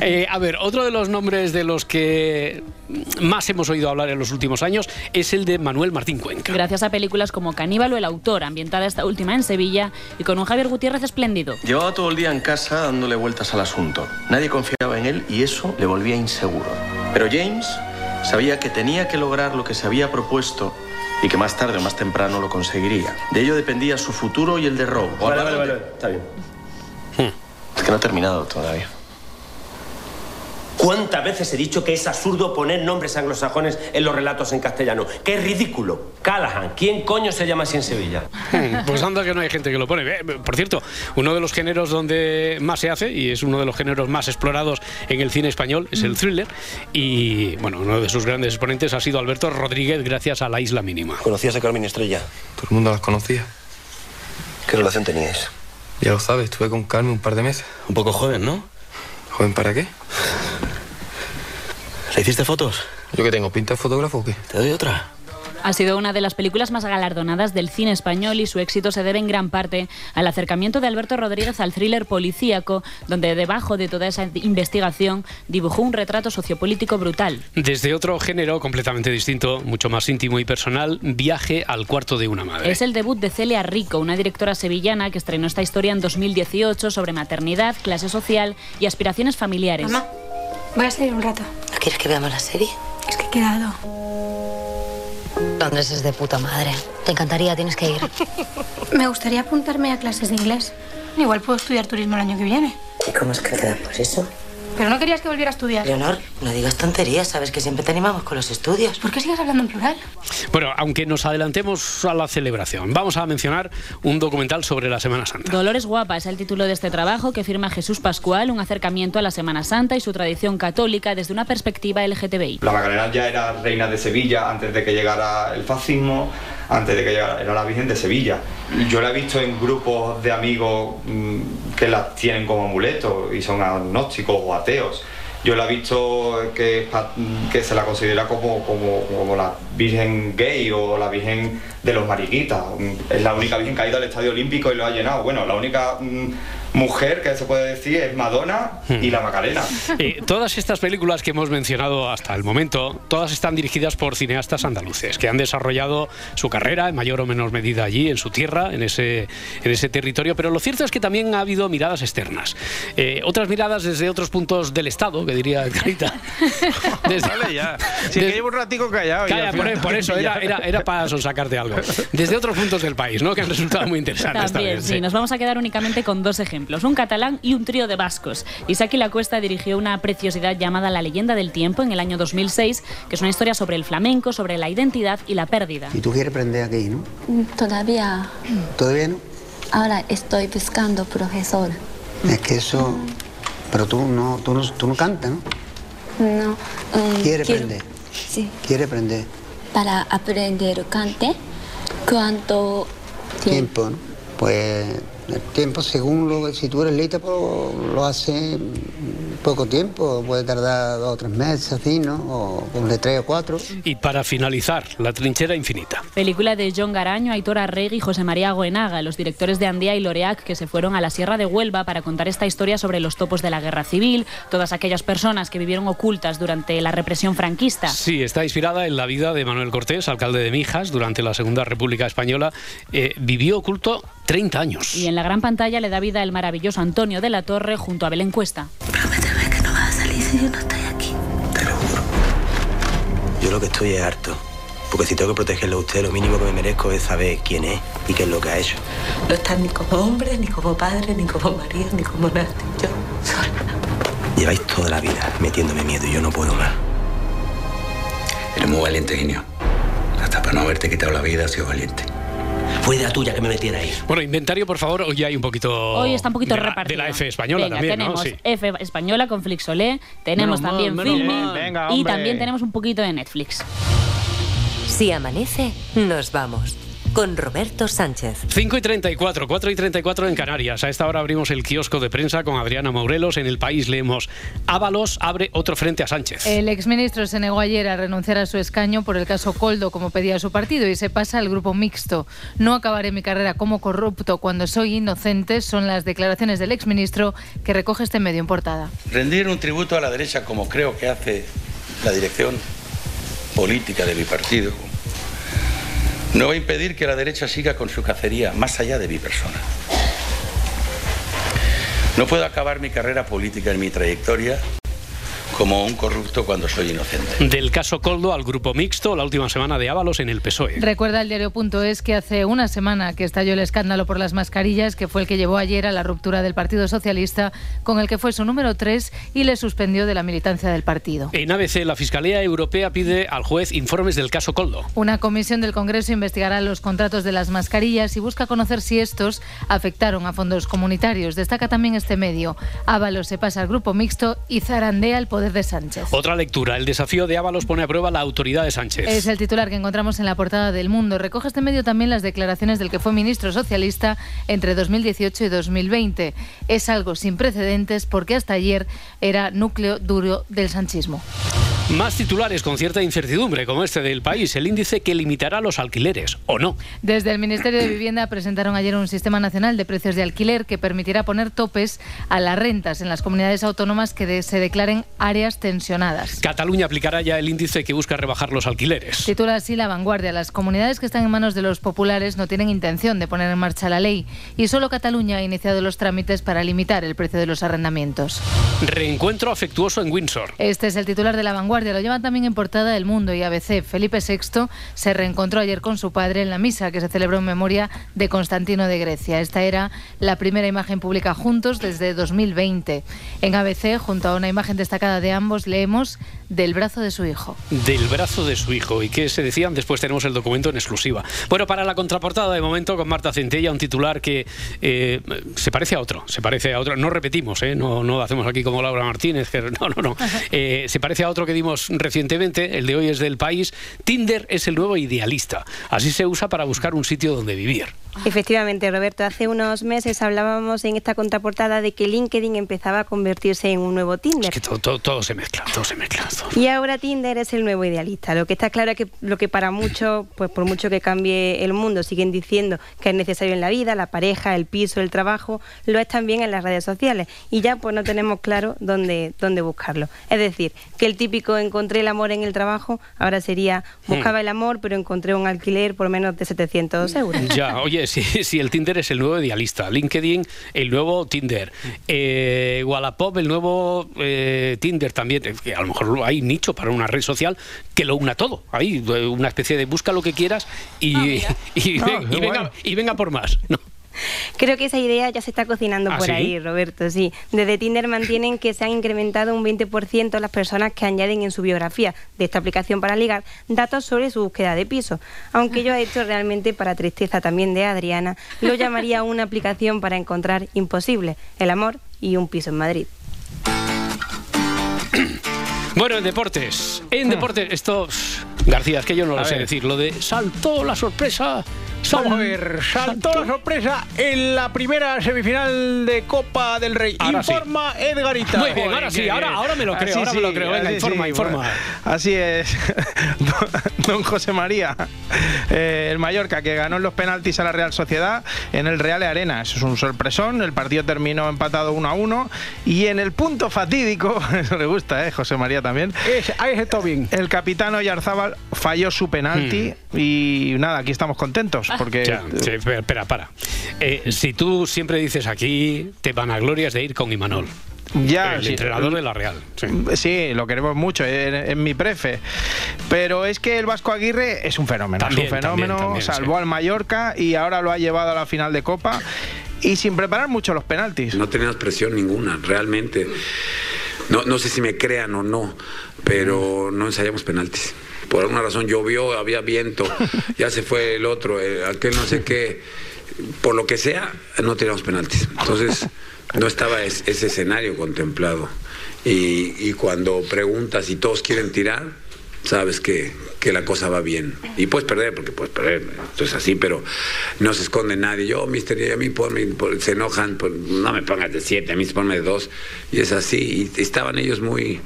Eh, a ver, otro de los nombres de los que más hemos oído hablar en los últimos años es el de Manuel Martín Cuenca. Gracias a películas como Caníbal o El Autor, ambientada esta última en Sevilla y con un Javier Gutiérrez espléndido. Llevaba todo el día en casa dándole vueltas al asunto. Nadie confiaba en él y eso le volvía inseguro. Pero James sabía que tenía que lograr lo que se había propuesto y que más tarde o más temprano lo conseguiría. De ello dependía su futuro y el de Rob. Vale, vale, vale, está bien. Es que no ha terminado todavía. ¿Cuántas veces he dicho que es absurdo poner nombres anglosajones en los relatos en castellano? ¡Qué ridículo! Callahan, ¿quién coño se llama así en Sevilla? Hmm, Pues anda que no hay gente que lo pone. Eh, Por cierto, uno de los géneros donde más se hace y es uno de los géneros más explorados en el cine español es el thriller y bueno, uno de sus grandes exponentes ha sido Alberto Rodríguez gracias a La Isla Mínima. ¿Conocías a Carmen Estrella? Todo el mundo las conocía. ¿Qué relación teníais? Ya lo sabes, estuve con Carmen un par de meses. Un poco joven, ¿no? ¿Joven para qué? ¿Le hiciste fotos? ¿Yo que tengo? ¿Pinta de fotógrafo o qué? ¿Te doy otra? Ha sido una de las películas más galardonadas del cine español y su éxito se debe en gran parte al acercamiento de Alberto Rodríguez al thriller policíaco, donde debajo de toda esa investigación dibujó un retrato sociopolítico brutal. Desde otro género completamente distinto, mucho más íntimo y personal, Viaje al cuarto de una madre. Es el debut de Celia Rico, una directora sevillana que estrenó esta historia en 2018 sobre maternidad, clase social y aspiraciones familiares. Mamá, voy a salir un rato. ¿No quieres que veamos la serie? Es que he quedado. Londres es de puta madre. Te encantaría, tienes que ir. *laughs* Me gustaría apuntarme a clases de inglés. Igual puedo estudiar turismo el año que viene. ¿Y cómo es que te da por eso? Pero no querías que volviera a estudiar. Leonor, no digas tonterías, sabes que siempre te animamos con los estudios. ¿Por qué sigues hablando en plural? Bueno, aunque nos adelantemos a la celebración, vamos a mencionar un documental sobre la Semana Santa. Dolores Guapa es el título de este trabajo que firma Jesús Pascual, un acercamiento a la Semana Santa y su tradición católica desde una perspectiva LGTBI. La Magdalena ya era reina de Sevilla antes de que llegara el fascismo, antes de que llegara, era la Virgen de Sevilla. Yo la he visto en grupos de amigos mm, que la tienen como amuleto y son agnósticos o Yo la he visto que, que se la considera como, como, como la Virgen gay o la Virgen de los mariquitas. Es la única Virgen que ha ido al Estadio Olímpico y lo ha llenado. Bueno, la única mm, mujer que se puede decir es Madonna y la Macarena. Eh, todas estas películas que hemos mencionado hasta el momento, todas están dirigidas por cineastas andaluces que han desarrollado su carrera en mayor o menor medida allí, en su tierra, en ese, en ese territorio. Pero lo cierto es que también ha habido miradas externas. Eh, otras miradas desde otros puntos del Estado, que diría Carita. *laughs* Vale, ya. Si es que llevo un ratico callado. y Calla, al por, final por eso, *laughs* era, era, era para sacarte algo. Desde otros puntos del país, ¿no? Que han resultado muy interesantes También, también. sí, nos vamos a quedar únicamente con dos ejemplos, un catalán y un trío de vascos. Isaki Lacuesta dirigió una preciosidad llamada La leyenda del tiempo en el año 2006, que es una historia sobre el flamenco, sobre la identidad y la pérdida. Y tú quieres aprender aquí, ¿no? Todavía, ¿Todavía no? ahora estoy buscando profesor. Es que eso... Pero tú no, tú no, tú no cantas, ¿no? No. mm, Quiere quiero- aprender. Sí. Quiere aprender. Para aprender cante? ¿Cuánto tiempo? Tiempo, ¿no? Pues el tiempo, según lo que, si tú eres lista, pues lo hace poco tiempo, puede tardar dos o tres meses, así, ¿no? O un de tres o cuatro. Y para finalizar, La trinchera infinita. Película de John Garaño, Aitor Arregui y José María Goenaga, los directores de Andía y Loreac, que se fueron a la Sierra de Huelva para contar esta historia sobre los topos de la guerra civil, todas aquellas personas que vivieron ocultas durante la represión franquista. Sí, está inspirada en la vida de Manuel Cortés, alcalde de Mijas, durante la Segunda República Española. Eh, vivió oculto 30 años. Y en la gran pantalla le da vida el maravilloso Antonio de la Torre junto a Belén Cuesta. no vas a salir si yo no estoy aquí? Yo lo que estoy es harto. Porque si tengo que protegerlo a usted, lo mínimo que me merezco es saber quién es y qué es lo que ha hecho. No estás ni como hombre, ni como padre, ni como marido, ni como nada. Yo Lleváis toda la vida metiéndome miedo y yo no puedo más. Eres muy valiente, Genio. Hasta para no haberte quitado la vida, has sido valiente. Fue idea tuya que me metiera ahí. Bueno, inventario, por favor, hoy hay un poquito. Hoy está un poquito de la, repartido. De la F española Venga, también, tenemos ¿no? Sí. F española con Flixolé, tenemos Menos también mal, menos Filmin mal. Venga, y también tenemos un poquito de Netflix. Si amanece, nos vamos. Con Roberto Sánchez. 5 y 34, 4 y 34 en Canarias. A esta hora abrimos el kiosco de prensa con Adriana Maurelos. En el país leemos: Ábalos abre otro frente a Sánchez. El exministro se negó ayer a renunciar a su escaño por el caso Coldo, como pedía su partido, y se pasa al grupo mixto. No acabaré mi carrera como corrupto cuando soy inocente, son las declaraciones del exministro que recoge este medio en portada. Rendir un tributo a la derecha como creo que hace la dirección política de mi partido no va a impedir que la derecha siga con su cacería más allá de mi persona. No puedo acabar mi carrera política en mi trayectoria como un corrupto cuando soy inocente. Del caso Coldo al grupo mixto, la última semana de Ábalos en el PSOE. Recuerda el diario.es que hace una semana que estalló el escándalo por las mascarillas, que fue el que llevó ayer a la ruptura del Partido Socialista, con el que fue su número 3 y le suspendió de la militancia del partido. En ABC, la Fiscalía Europea pide al juez informes del caso Coldo. Una comisión del Congreso investigará los contratos de las mascarillas y busca conocer si estos afectaron a fondos comunitarios. Destaca también este medio. Ábalos se pasa al grupo mixto y zarandea el poder de Sánchez. Otra lectura. El desafío de Ábalos pone a prueba la autoridad de Sánchez. Es el titular que encontramos en la portada del Mundo. Recoge este medio también las declaraciones del que fue ministro socialista entre 2018 y 2020. Es algo sin precedentes porque hasta ayer era núcleo duro del sanchismo. Más titulares con cierta incertidumbre, como este del país. El índice que limitará los alquileres, ¿o no? Desde el Ministerio de Vivienda presentaron ayer un sistema nacional de precios de alquiler que permitirá poner topes a las rentas en las comunidades autónomas que se declaren áreas tensionadas. Cataluña aplicará ya el índice que busca rebajar los alquileres. Titula así La Vanguardia. Las comunidades que están en manos de los populares no tienen intención de poner en marcha la ley y solo Cataluña ha iniciado los trámites para limitar el precio de los arrendamientos. Reencuentro afectuoso en Windsor. Este es el titular de La Vanguardia. Lo llevan también en portada El Mundo y ABC. Felipe VI se reencontró ayer con su padre en la misa que se celebró en memoria de Constantino de Grecia. Esta era la primera imagen pública juntos desde 2020. En ABC, junto a una imagen destacada de ambos, leemos del brazo de su hijo. Del brazo de su hijo. ¿Y qué se decían? Después tenemos el documento en exclusiva. Bueno, para la contraportada de momento con Marta Centella, un titular que eh, se parece a otro. Se parece a otro. No repetimos, ¿eh? no, no hacemos aquí como Laura Martínez. Que, *laughs* no, no, no. Eh, se parece a otro que dimos recientemente. El de hoy es del país. Tinder es el nuevo idealista. Así se usa para buscar un sitio donde vivir. Efectivamente, Roberto, hace unos meses hablábamos en esta contraportada de que LinkedIn empezaba a convertirse en un nuevo Tinder. Que todo, todo- todo se mezcla, todo se mezcla. todo. Y ahora Tinder es el nuevo idealista. Lo que está claro es que lo que para muchos, pues por mucho que cambie el mundo, siguen diciendo que es necesario en la vida, la pareja, el piso, el trabajo, lo es también en las redes sociales. Y ya pues no tenemos claro dónde, dónde buscarlo. Es decir, que el típico encontré el amor en el trabajo, ahora sería buscaba el amor, pero encontré un alquiler por menos de 700 euros. *laughs* Ya, oye, si, si el Tinder es el nuevo idealista, LinkedIn el nuevo Tinder, eh, Wallapop el nuevo eh, Tinder también, que a lo mejor hay nicho para una red social que lo una todo, hay eh, una especie de busca lo que quieras y, *laughs* y, Ah, ven- qué y venga, bueno. y venga por más. ¿no? Creo que esa idea ya se está cocinando ¿Ah, por sí? ahí, Roberto, sí. Desde Tinder mantienen que se han incrementado un 20% las personas que añaden en su biografía de esta aplicación para ligar datos sobre su búsqueda de piso. Aunque yo he hecho realmente, para tristeza también de Adriana, lo llamaría una aplicación para encontrar imposible, el amor y un piso en Madrid. Bueno, en deportes, en deportes, esto García, es que yo no A lo sé ver. decir. Lo de saltó la sorpresa. Vamos a ver, saltó la sorpresa en la primera semifinal de Copa del Rey. Ahora sí. informa Edgarita. Muy bien, ahora sí, ahora- ahora me lo creo, Así ahora me lo creo. Venga, informa, informa. bueno, así es. *laughs* Don José María, eh, el Mallorca, que ganó en los penaltis a la Real Sociedad en el Real Arena. Eso es un sorpresón. El partido terminó empatado 1 a 1. Y en el punto fatídico, *laughs* eso le gusta, ¿eh? José María también. ahí está bien. El capitán Oyarzábal falló su penalti. Y nada, aquí estamos contentos. *laughs* Porque Ya, sí, espera, para. Eh, si tú siempre dices aquí, te vanaglorias de ir con Imanol. Ya, el sí. entrenador de la Real. Sí. Sí, lo queremos mucho, es, es mi prefe. Pero es que el Vasco Aguirre es un fenómeno. También, es un fenómeno, también, también, salvó sí. al Mallorca y ahora lo ha llevado a la final de Copa y sin preparar mucho los penaltis. No teníamos presión ninguna, realmente. No, no sé si me crean o no, pero no ensayamos penaltis. Por alguna razón llovió, había viento, *laughs* ya se fue el otro, eh, aquel no sé qué. Por lo que sea, no teníamos penaltis. Entonces, no estaba es- ese escenario contemplado. Y, y cuando preguntas y todos quieren tirar, sabes que, que la cosa va bien. Y puedes perder, porque puedes perder, esto es así, pero no se esconde nadie. Yo, mister, y a mí ponme, por- se enojan, por- no me pongas de siete, a mí se ponme de dos. Y es así, y estaban ellos muy,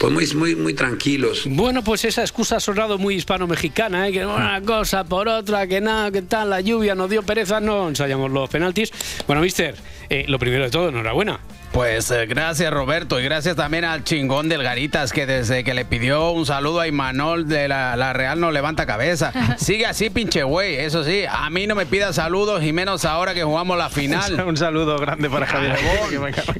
pues muy, muy, muy tranquilos. Bueno, pues esa excusa ha sonado muy hispano-mexicana, ¿eh? que una cosa por otra, que nada, que tal, la lluvia nos dio pereza, no ensayamos los penaltis. Bueno, mister, eh, lo primero de todo, enhorabuena. Pues eh, gracias Roberto y gracias también al chingón del Garitas que desde que le pidió un saludo a Imanol de la, la Real no levanta cabeza. *laughs* Sigue así pinche güey, eso sí, a mí no me pida saludos y menos ahora que jugamos la final. *laughs* un saludo grande para Javier.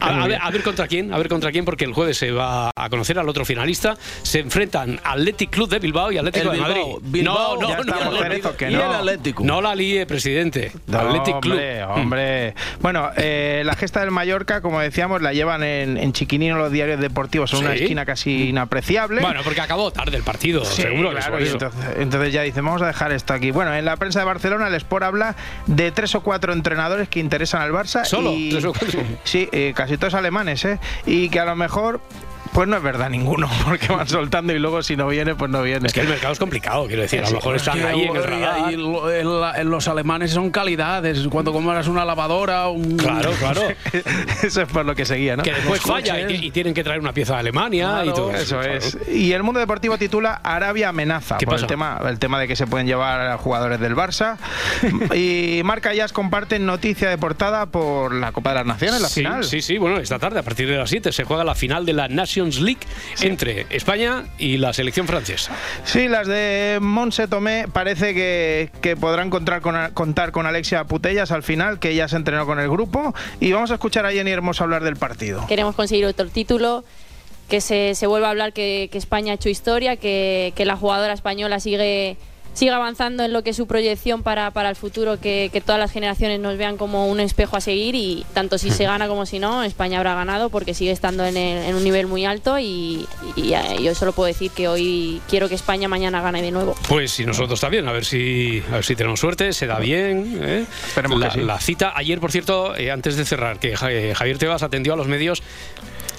A, a ver, a ver contra quién, a ver contra quién, porque el jueves se va a conocer al otro finalista. Se enfrentan Athletic Club de Bilbao y Atlético El de Bilbao, Madrid. Bilbao, no, no, no, no, y el Atlético. No la líe, presidente. No, Athletic Club. hombre, hombre. Bueno, eh, la gesta del Mallorca, como decíamos, la llevan en, en chiquinino los diarios deportivos, en una esquina casi inapreciable. Bueno, porque acabó tarde el partido, Sí, seguro que claro, eso. entonces, entonces ya dicen, vamos a dejar esto aquí. Bueno, en la prensa de Barcelona, el Sport habla de tres o cuatro entrenadores que interesan al Barça. ¿Solo? y- ¿Tres o cuatro? Sí, eh, casi todos alemanes, ¿eh? Y que a lo mejor, pues no es verdad ninguno, *laughs* porque van soltando y luego si no viene, pues no viene. Es que el mercado es complicado, quiero decir, a lo mejor es están ahí en el radar. y los alemanes son calidades. Cuando compras una lavadora, un. Claro, claro. *laughs* Eso es por lo que seguía, ¿no? Que después falla y, tienen que traer una pieza de Alemania y Claro, todo Eso claro. es. Y el mundo deportivo titula Arabia amenaza ¿Qué por pasa? el tema, el tema de que se pueden llevar a jugadores del Barça. *laughs* y Marca Jazz comparten noticia de portada por la Copa de las Naciones, la sí, final. Sí, sí, bueno, esta tarde a partir de las 7 se juega la final de la Nations League entre España y la selección francesa. Sí, las de Monse Tomé parece que, que podrán contar con, contar con Alexia Putellas al final, que ya se entrenó con el grupo. Y vamos a escuchar a Jenny Hermoso hablar del partido. Queremos conseguir otro título, que se, se vuelva a hablar que, que España ha hecho historia, que, que la jugadora española sigue, sigue avanzando en lo que es su proyección para, para el futuro, que, que todas las generaciones nos vean como un espejo a seguir y tanto si se *laughs* gana como si no, España habrá ganado porque sigue estando en, el- en un nivel muy alto y, y, eh, yo solo puedo decir que hoy quiero que España mañana gane de nuevo. Pues si nosotros también, a ver si, a ver si tenemos suerte, se da bien. ¿eh? Esperemos la, que sí. la cita, ayer por cierto, eh, antes de cerrar, que eh, Javier Tebas atendió a los medios,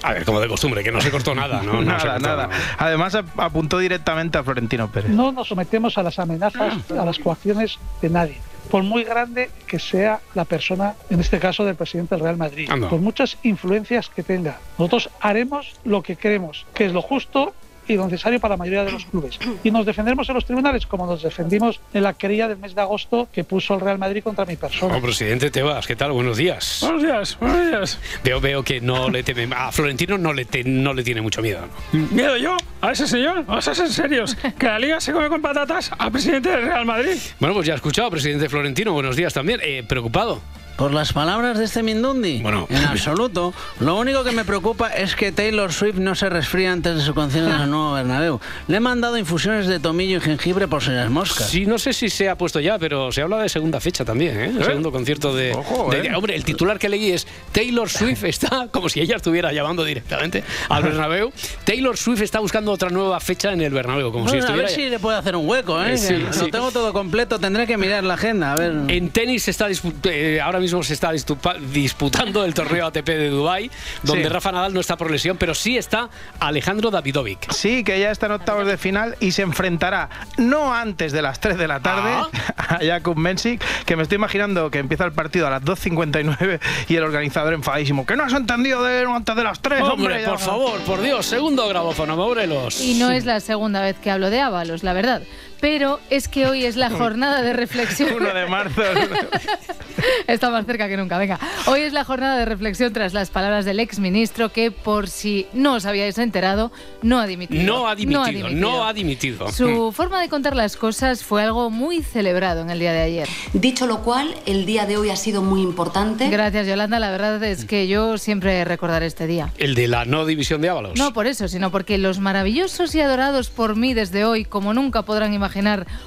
a ver, como de costumbre, que no se cortó nada, ¿no? No *laughs* nada, cortó nada. Además ap- apuntó directamente a Florentino Pérez. No nos sometemos a las amenazas, a las coacciones de nadie. Por muy grande que sea la persona, en este caso del presidente del Real Madrid, Anda. por muchas influencias que tenga, nosotros haremos lo que queremos, que es lo justo y lo necesario para la mayoría de los clubes. Y nos defenderemos en los tribunales como nos defendimos en la querella del mes de agosto que puso el Real Madrid contra mi persona. Oh, presidente Tebas, ¿qué tal? Buenos días. Buenos días, buenos días. Veo, veo que no le teme, a Florentino no le, te- no le tiene mucho miedo. ¿no? ¿Miedo yo? ¿A ese señor? ¿Vas a ser serios? ¿Que la liga se come con patatas al presidente del Real Madrid? Bueno, pues ya he escuchado, presidente Florentino, buenos días también. Eh, ¿Preocupado? Por las palabras de este Mindundi. Bueno. En absoluto. Lo único que me preocupa es que Taylor Swift no se resfríe antes de su concierto en el nuevo Bernabéu. Le he mandado infusiones de tomillo y jengibre por si las moscas. Sí, no sé si se ha puesto ya, pero se habla de segunda fecha también, ¿eh? El ¿Eh? segundo concierto de, Ojo, de- ¿eh? Hombre, el titular que leí es Taylor Swift está, *laughs* como si ella estuviera llamando directamente al Bernabéu. Taylor Swift está buscando otra nueva fecha en el Bernabéu, como si Bueno, a estuviera... ver si le puedo hacer un hueco, ¿eh? Sí, sí. Lo tengo todo completo, tendré que mirar la agenda. A ver. En tenis está eh, ahora mismo se está disputando el torneo ATP de Dubai, donde Sí. Rafa Nadal no está por lesión, pero sí está Alejandro Davidovic. Sí, que ya está en octavos de final y se enfrentará no antes de las 3 de la tarde Ah. *laughs* a Jakub Mensik, que me estoy imaginando que empieza el partido a las 2.59 y el organizador enfadísimo. Que no has entendido de no antes de las 3, hombre. Hombre, por no". favor, por Dios, segundo grabófono, Morelos. Y no es la segunda vez que hablo de Ábalos, la verdad. Pero es que hoy es la *laughs* jornada de reflexión. 1 de marzo. *laughs* Está más cerca que nunca, venga. Hoy es la jornada de reflexión tras las palabras del exministro que, por si no os habíais enterado, no ha dimitido. No ha dimitido, no ha dimitido. Su forma de contar las cosas fue algo muy celebrado en el día de ayer. Dicho lo cual, el día de hoy ha sido muy importante. Gracias, Yolanda. La verdad es que yo siempre recordaré este día. El de la no división de Ábalos. No por eso, sino porque los maravillosos y adorados por mí desde hoy, como nunca podrán imaginar,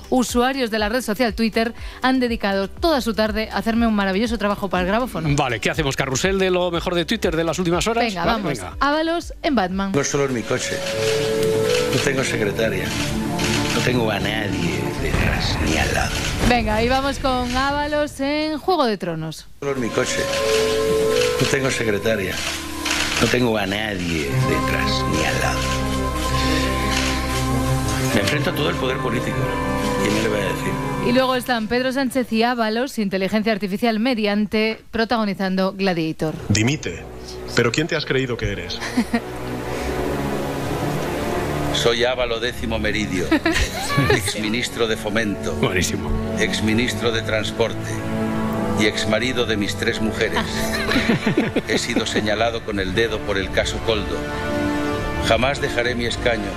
usuarios de la red social Twitter han dedicado toda su tarde a hacerme un maravilloso trabajo para el grabófono. Vale, ¿qué hacemos? ¿Carrusel de lo mejor de Twitter de las últimas horas? Venga, Vale, vamos. venga. Ábalos en Batman. Tengo solo en mi coche. No tengo secretaria. No tengo a nadie detrás ni al lado. Venga, y vamos con Ábalos en Juego de Tronos. Solo en mi coche. No tengo secretaria. No tengo a nadie detrás ni al lado. Me enfrento a todo el poder político. ¿Quién me le va a decir? Y luego están Pedro Sánchez y Ábalos, inteligencia artificial mediante, protagonizando Gladiator. Dimite. ¿Pero quién te has creído que eres? *laughs* Soy Ávalo décimo Meridio, *laughs* exministro de Fomento, Buenísimo. exministro de Transporte y exmarido de mis tres mujeres. *laughs* He sido señalado con el dedo por el caso Coldo. Jamás dejaré mi escaño.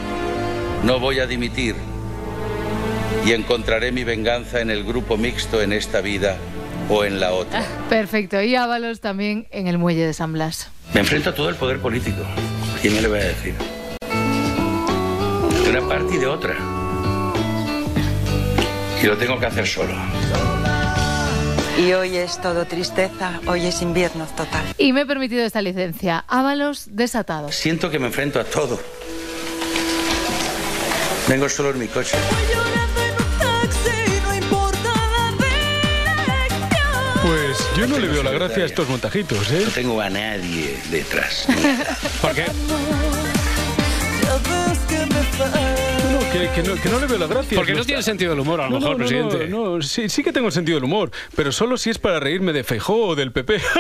No voy a dimitir. Y encontraré mi venganza en el grupo mixto en esta vida o en la otra. Perfecto. Y Ábalos también en el muelle de San Blas. Me enfrento a todo el poder político. ¿Quién me le va a decir? De una parte y de otra. Y lo tengo que hacer solo. Y hoy es todo tristeza, hoy es invierno total. Y me he permitido esta licencia. Ábalos desatados. Siento que me enfrento a todo. Vengo solo en mi coche. Pues yo no le veo la gracia a estos montajitos, ¿eh? No tengo a nadie detrás. *laughs* ¿Por qué? Que, que no, que no le veo la gracia. Porque no tiene sentido del humor, a lo No, mejor, no, no, presidente. No, no, sí, sí que tengo sentido del humor, pero solo si es para reírme de Feijó o del PP. *laughs*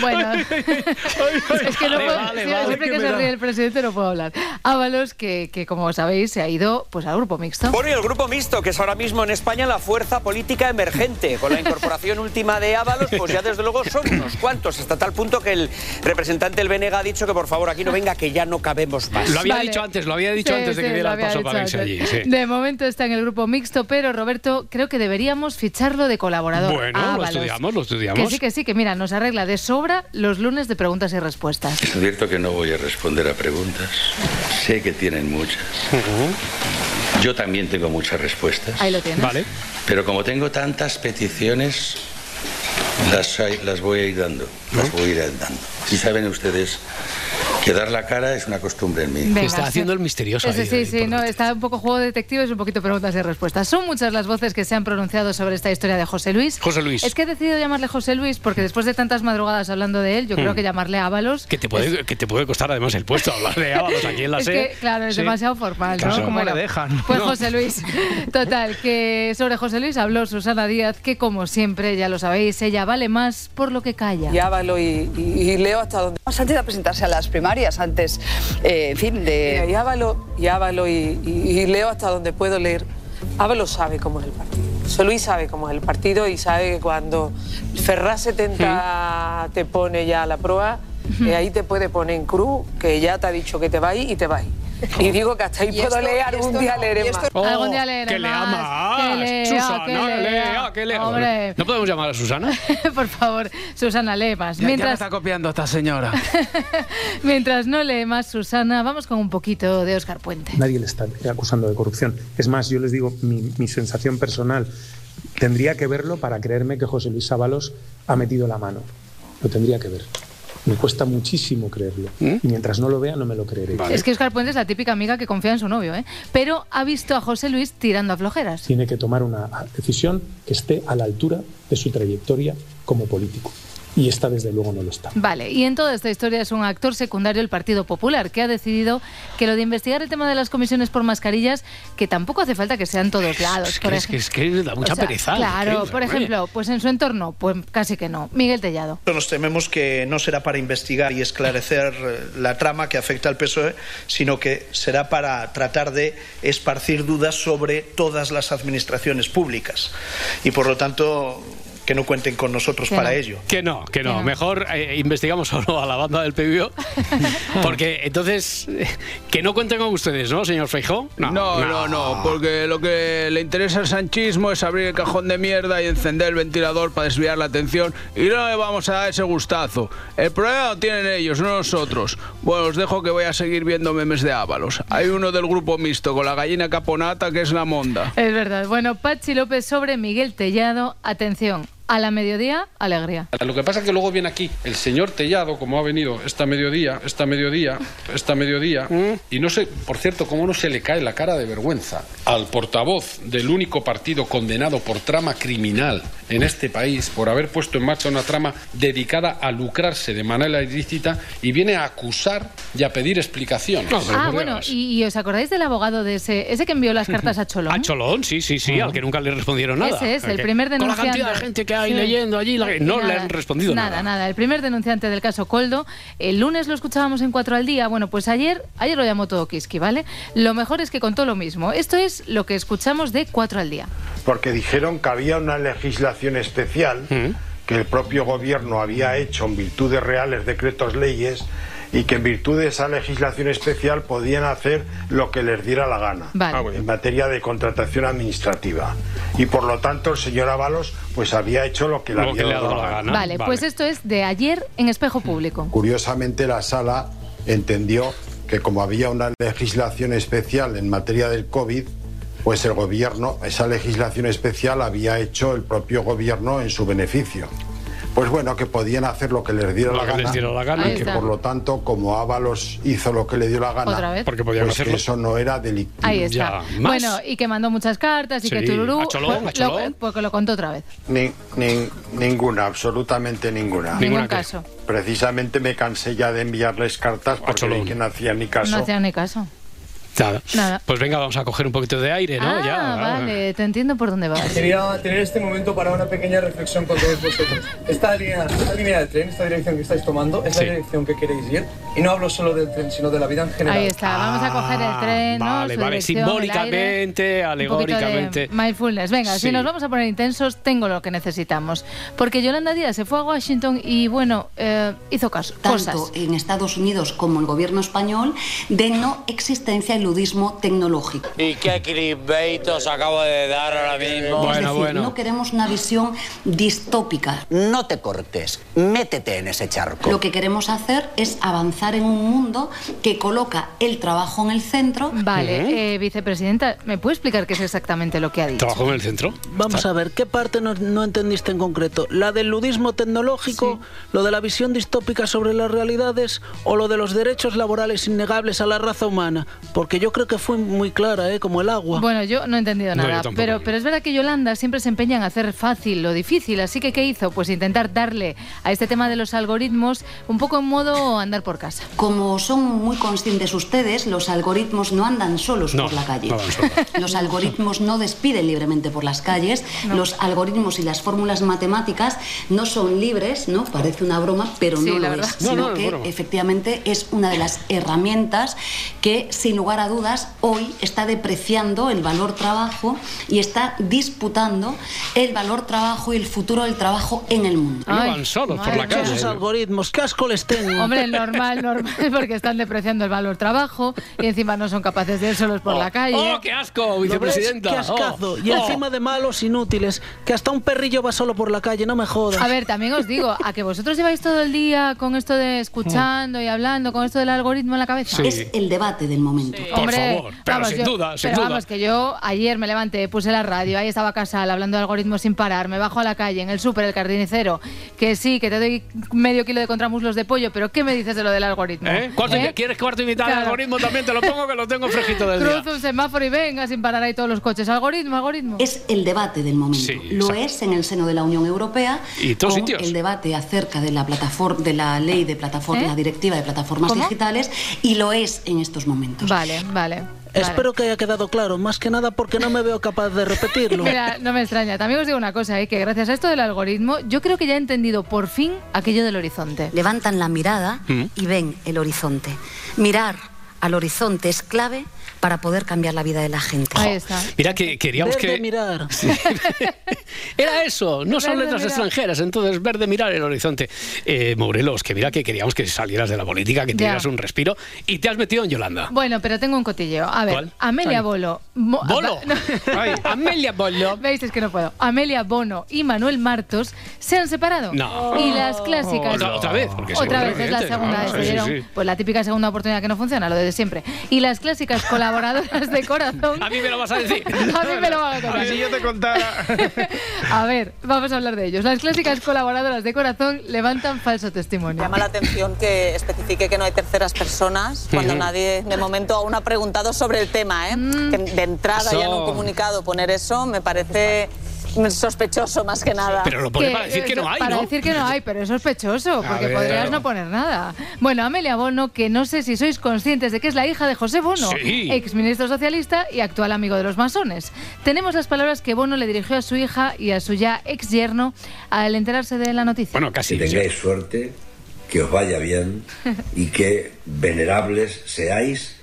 Bueno, *laughs* es que no Vale, puedo, vale, sí, vale, siempre que se da. ríe el presidente no puedo hablar. Ábalos, que, que como sabéis se ha ido pues al grupo mixto. Bueno, y el grupo mixto, que es ahora mismo en España la fuerza política emergente. Con la incorporación última de Ábalos, pues ya desde luego son unos cuantos, hasta tal punto que el representante del Benega ha dicho que por favor aquí no venga, que ya no cabemos más. Lo había Vale. dicho antes, lo había dicho Sí, antes de sí, que diera el paso para allí. sí. De momento está en el grupo mixto, pero Roberto, creo que deberíamos ficharlo de colaborador. Bueno, lo estudiamos, lo Que estudiamos. sí, que sí, que mira, nos arregla de sobra los lunes de preguntas y respuestas. Es cierto que no voy a responder a preguntas. Sé que tienen muchas. Yo también tengo muchas respuestas. Ahí lo tienes. Vale. Pero como tengo tantas peticiones, las, las voy a ir dando. Las voy a ir dando. Y saben ustedes que dar la cara es una costumbre en mí. Venga, está sí. haciendo el misterioso ahí, sí, ahí, sí, por no, está un poco juego de detectives, un poquito preguntas y respuestas. Son muchas las voces que se han pronunciado sobre esta historia de José Luis. José Luis. Es que he decidido llamarle José Luis porque después de tantas madrugadas hablando de él, yo creo Hmm. que llamarle Ábalos Que te, puede, que te puede costar además el puesto hablar de Ábalos aquí en la es SE. que, claro, es Sí. demasiado formal, ¿no? Claro. ¿Cómo Bueno, le dejan? Pues No. José Luis. Total, que sobre José Luis habló Susana Díaz, que como siempre, ya lo sabéis, ella vale más por lo que calla. Y Ávalo y, y- y Leo hasta donde... Antes de presentarse a las primarias, antes, eh, en fin, Mira, de... y Ávalo, y, Ávalo y, y- y leo hasta donde puedo leer. Ávalo sabe cómo es el partido. José Luis sabe cómo es el partido y sabe que cuando Ferraz 70 te pone ya a la prueba, eh, ahí te puede poner en cruz, que ya te ha dicho que te va y te va. Y digo que hasta ahí puedo esto- leer, algún día no, leeré esto- más. Algún día leeré Oh, que lea más, más. que lea, Susana, que lea, lea. que lea. Hombre. ¿No podemos llamar a Susana? *laughs* Por favor, Susana, lee más. Ya, ya me Mientras, está copiando esta señora. *laughs* mientras no lee más Susana, vamos con un poquito de Oscar Puente. Nadie le está acusando de corrupción. Es más, yo les digo, mi, mi sensación personal, tendría que verlo para creerme que José Luis Ábalos ha metido la mano. Lo tendría que ver. Me cuesta muchísimo creerlo. Y mientras no lo vea, no me lo creeré. Es que Oscar Puente es la típica amiga que confía en su novio, ¿eh? Pero ha visto a José Luis tirando a flojeras. Tiene que tomar una decisión que esté a la altura de su trayectoria como político. Y esta, desde luego, no lo está. Vale, y en toda esta historia es un actor secundario el Partido Popular, que ha decidido que lo de investigar el tema de las comisiones por mascarillas, que tampoco hace falta que sean todos lados. Es que, por es, que, es que da mucha o sea, pereza. Claro, por ejemplo, pues en su entorno, pues casi que no. Miguel Tellado. Nos tememos que no será para investigar y esclarecer eh, la trama que afecta al PSOE, sino que será para tratar de esparcir dudas sobre todas las administraciones públicas. Y por lo tanto, que no cuenten con nosotros Que para no. ello. Que no, que no. Que no. Mejor eh, investigamos *laughs* solo a la banda del PBO. *laughs* Porque entonces, que no cuenten con ustedes, ¿no, señor Feijó? No, no, no, porque lo que le interesa al sanchismo es abrir el cajón de mierda y encender el ventilador para desviar la atención y no le vamos a dar ese gustazo. El problema lo tienen ellos, no nosotros. Bueno, os dejo que voy a seguir viendo memes de Ábalos. Hay uno del grupo mixto con la gallina caponata que es la monda. Es verdad. Bueno, Pachi López sobre Miguel Tellado. Atención, a la mediodía, alegría. Lo que pasa es que luego viene aquí el señor Tellado, como ha venido esta mediodía, esta mediodía, esta mediodía, y no sé, por cierto, cómo no se le cae la cara de vergüenza al portavoz del único partido condenado por trama criminal en este país, por haber puesto en marcha una trama dedicada a lucrarse de manera ilícita, y viene a acusar y a pedir explicaciones. Ah, bueno, y, y os acordáis del abogado de ese, ese que envió las *laughs* cartas a Cholón? A Cholón, sí, sí, sí, al que nunca le respondieron nada. Ese es, el Que- primer Con la denunciante. cantidad de gente que hay Sí. leyendo allí, la- no le han respondido nada. Nada, nada. El primer denunciante del caso Coldo, el lunes lo escuchábamos en Cuatro al Día. Bueno, pues ayer, ayer lo llamó todo Kiski, ¿vale? Lo mejor es que contó lo mismo. Esto es lo que escuchamos de Cuatro al Día. porque dijeron que había una legislación especial que el propio gobierno había hecho en virtud de reales decretos leyes y que en virtud de esa legislación especial podían hacer lo que les diera la gana Vale. Ah, en materia de contratación administrativa y por lo tanto el señor Ábalos pues había hecho lo que le Lo había que le ha dado la la gana. Vale, pues esto es de ayer en Espejo Público. Curiosamente la sala entendió que como había una legislación especial en materia del COVID, pues el gobierno, esa legislación especial había hecho el propio gobierno en su beneficio. Pues bueno, que podían hacer lo que les diera, Lo la, que gana, les diera la gana. y que por lo tanto, como Ábalos hizo lo que le dio la gana, Otra vez. Porque podían pues que hacerlo. eso no era delictivo. Ahí está. Bueno, y que mandó muchas cartas y Sí, que tururú. a Cholón, pues, lo- pues que lo contó otra vez. Ni- ni- ninguna, absolutamente ninguna. Ningún caso. Precisamente me cansé ya de enviarles cartas porque que no hacían ni caso. No hacían ni caso. Nada. Nada. Pues venga, vamos a coger un poquito de aire, ¿no? ah, ya. vale, te entiendo por dónde vas. Quería tener este momento para una pequeña reflexión con todos vosotros. Esta línea, esta línea de tren, esta dirección que estáis tomando, es Sí. la dirección que queréis ir. Y no hablo solo del tren, sino de la vida en general. Ahí está, vamos a coger el tren, ¿no? Ah, Vale, Su vale, aire. simbólicamente, de alegóricamente. mindfulness. Venga, Sí. si nos vamos a poner intensos, tengo lo que necesitamos. Porque Yolanda Díaz se fue a Washington y, bueno, eh, hizo caso. tanto Cosas. en Estados Unidos como el gobierno español de no existencia ludismo tecnológico. ¿Y qué clickbait os acabo de dar ahora mismo? es decir, no queremos una visión distópica. No te cortes, métete en ese charco. Lo que queremos hacer es avanzar en un mundo que coloca el trabajo en el centro. Vale, eh, vicepresidenta, ¿me puede explicar qué es exactamente lo que ha dicho? ¿Trabajo en el centro? Vamos a ver, ¿qué parte no, no entendiste en concreto? ¿La del ludismo tecnológico, lo de la visión distópica sobre las realidades o lo de los derechos laborales innegables a la raza humana? Porque yo creo que fue muy clara, ¿eh? como el agua. Bueno, yo no he entendido No, nada, pero, pero es verdad que Yolanda siempre se empeña en hacer fácil lo difícil, así que ¿qué hizo? Pues intentar darle a este tema de los algoritmos un poco en modo andar por casa. Como son muy conscientes ustedes, los algoritmos no andan solos No, por la calle. no van solos. Los algoritmos no despiden libremente por las calles. Los algoritmos y las fórmulas matemáticas no son libres, ¿no? Parece una broma, pero Sí, no la lo verdad. es. No, Sino que broma. efectivamente es una de las herramientas que, sin lugar a dudas, hoy está depreciando el valor trabajo y está disputando el valor trabajo y el futuro del trabajo en el mundo. No van solos por la calle. Esos algoritmos, qué asco les tengo. Hombre, normal, normal, *laughs* porque están depreciando el valor trabajo y encima no son capaces de ir solos por la calle. ¡Oh, qué asco, vicepresidenta! Qué ascazo. Oh, y oh. encima de malos inútiles, que hasta un perrillo va solo por la calle, no me jodas. A ver, también os digo, a que vosotros lleváis todo el día con esto de escuchando y hablando, con esto del algoritmo en la cabeza. Es el debate del momento. Hombre, favor, pero vamos, sin yo- duda, sin pero duda. vamos, que yo ayer me levanté, puse la radio, ahí estaba Casal hablando de algoritmos sin parar, me bajo a la calle, en el súper, el carnicero, que sí, que te doy medio kilo de contramuslos de pollo, pero ¿qué me dices de lo del algoritmo? ¿Eh? ¿Cuarto- ¿Eh? ¿Quieres cuarto y mitad del Claro. algoritmo? También te lo pongo que lo tengo fresquito del día. Cruzo un semáforo y venga sin parar ahí todos los coches. Algoritmo, algoritmo. Es el debate del momento. Sí, Lo exacto. es en el seno de la Unión Europea. Y todos con sitios. El debate acerca de la plataforma, de la ley de plataforma, ¿Eh? la directiva de plataformas ¿Cómo? digitales, y lo es en estos momentos. Vale, vale. Espero que haya quedado claro, más que nada porque no me veo capaz de repetirlo. *laughs* Mira, no me extraña. También os digo una cosa, ¿eh? que gracias a esto del algoritmo, yo creo que ya he entendido por fin aquello del horizonte. Levantan la mirada Mm. y ven el horizonte. Mirar al horizonte es clave para poder cambiar la vida de la gente. Ahí está. Mira que queríamos Verde que... mirar. *laughs* Era eso, no son Verde letras mirar. extranjeras, entonces verde mirar el horizonte. Eh, Morelos, que mira que queríamos que salieras de la política, que dieras un respiro y te has metido en Yolanda. Bueno, pero tengo un cotilleo. A ver, ¿Cuál? Amelia Ay. Bolo. Mo- ¿Bolo? *laughs* No. Ay, Amelia Bolo. *laughs* ¿Veis? Es que no puedo. Amelia Bono y Manuel Martos se han separado. No. Y las clásicas. Otra, otra vez, porque Otra vez, es la segunda ¿no? vez. Sí, sí. Pues la típica segunda oportunidad que no funciona, lo de siempre. Y las clásicas colaboradoras de corazón. A mí me lo vas a decir. *laughs* A mí me lo van a A contar. ver, si yo te contara. *laughs* A ver, vamos a hablar de ellos. Las clásicas colaboradoras de corazón levantan falso testimonio. Llama la atención que especifique que no hay terceras personas cuando nadie de momento aún ha preguntado sobre el tema. ¿eh? Mm. Que de entrada ya en un comunicado poner eso me parece sospechoso más que nada. Pero lo pone para decir que no hay, Para ¿no? decir que no hay, pero es sospechoso, porque ver. podrías no poner nada. Bueno, Amelia Bono, que no sé si sois conscientes de que es la hija de José Bono, Sí. exministro socialista y actual amigo de los masones. Tenemos las palabras que Bono le dirigió a su hija y a su ya ex yerno al enterarse de la noticia. Bueno, casi. Que tengáis suerte, que os vaya bien *laughs* y que venerables seáis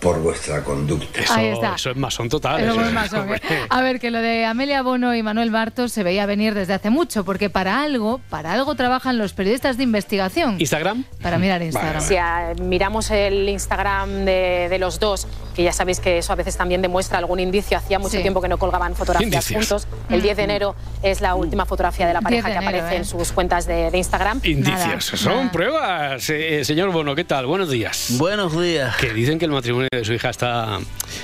por vuestra conducta. Eso, Ahí está. eso es masón total. Eso muy es- masón, ¿eh? A ver, que lo de Amelia Bono y Manuel Bartos se veía venir desde hace mucho, porque para algo, para algo trabajan los periodistas de investigación. ¿Instagram? Para mirar Instagram. Si ah, miramos el Instagram de, de los dos, que ya sabéis que eso a veces también demuestra algún indicio, hacía mucho Sí. tiempo que no colgaban fotografías Indicios. juntos. El 10 de enero es la última fotografía de la 10 pareja de que enero, aparece ¿eh? en sus cuentas de, de Instagram. Indicios, son pruebas. Eh, señor Bono, ¿qué tal? Buenos días. Buenos días. Que dicen que el matrimonio su hija está,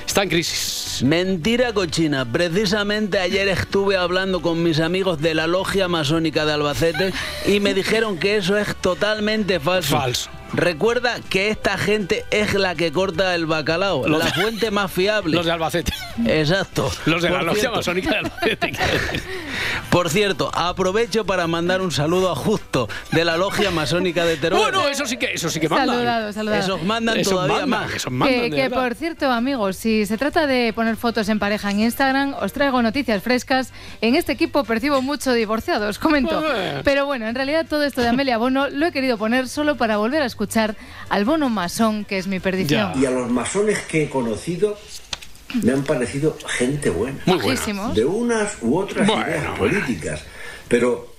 está en crisis. Mentira cochina. Precisamente ayer estuve hablando con mis amigos de la logia masónica de Albacete y me dijeron que eso es totalmente falso. Falso. Recuerda que esta gente es la que corta el bacalao, Los la de- fuente más fiable. Los de Albacete. Exacto. Los de la Por cierto- masónica de Albacete. *laughs* Por cierto, aprovecho para mandar un saludo a Justo de la logia masónica de Teruel. Bueno, eso sí que, eso sí que mandan. Saludado, saludado. Esos mandan Esos todavía mandan, más. esos mandan, Que, por cierto, amigos, si se trata de poner fotos en pareja en Instagram, os traigo noticias frescas. En este equipo percibo mucho divorciados, comento. Pero bueno, en realidad todo esto de Amelia Bono lo he querido poner solo para volver a escuchar al Bono masón, que es mi perdición. Y a los masones que he conocido me han parecido gente buena. Muy buena. De unas u otras Bueno, ideas bueno. políticas. Pero,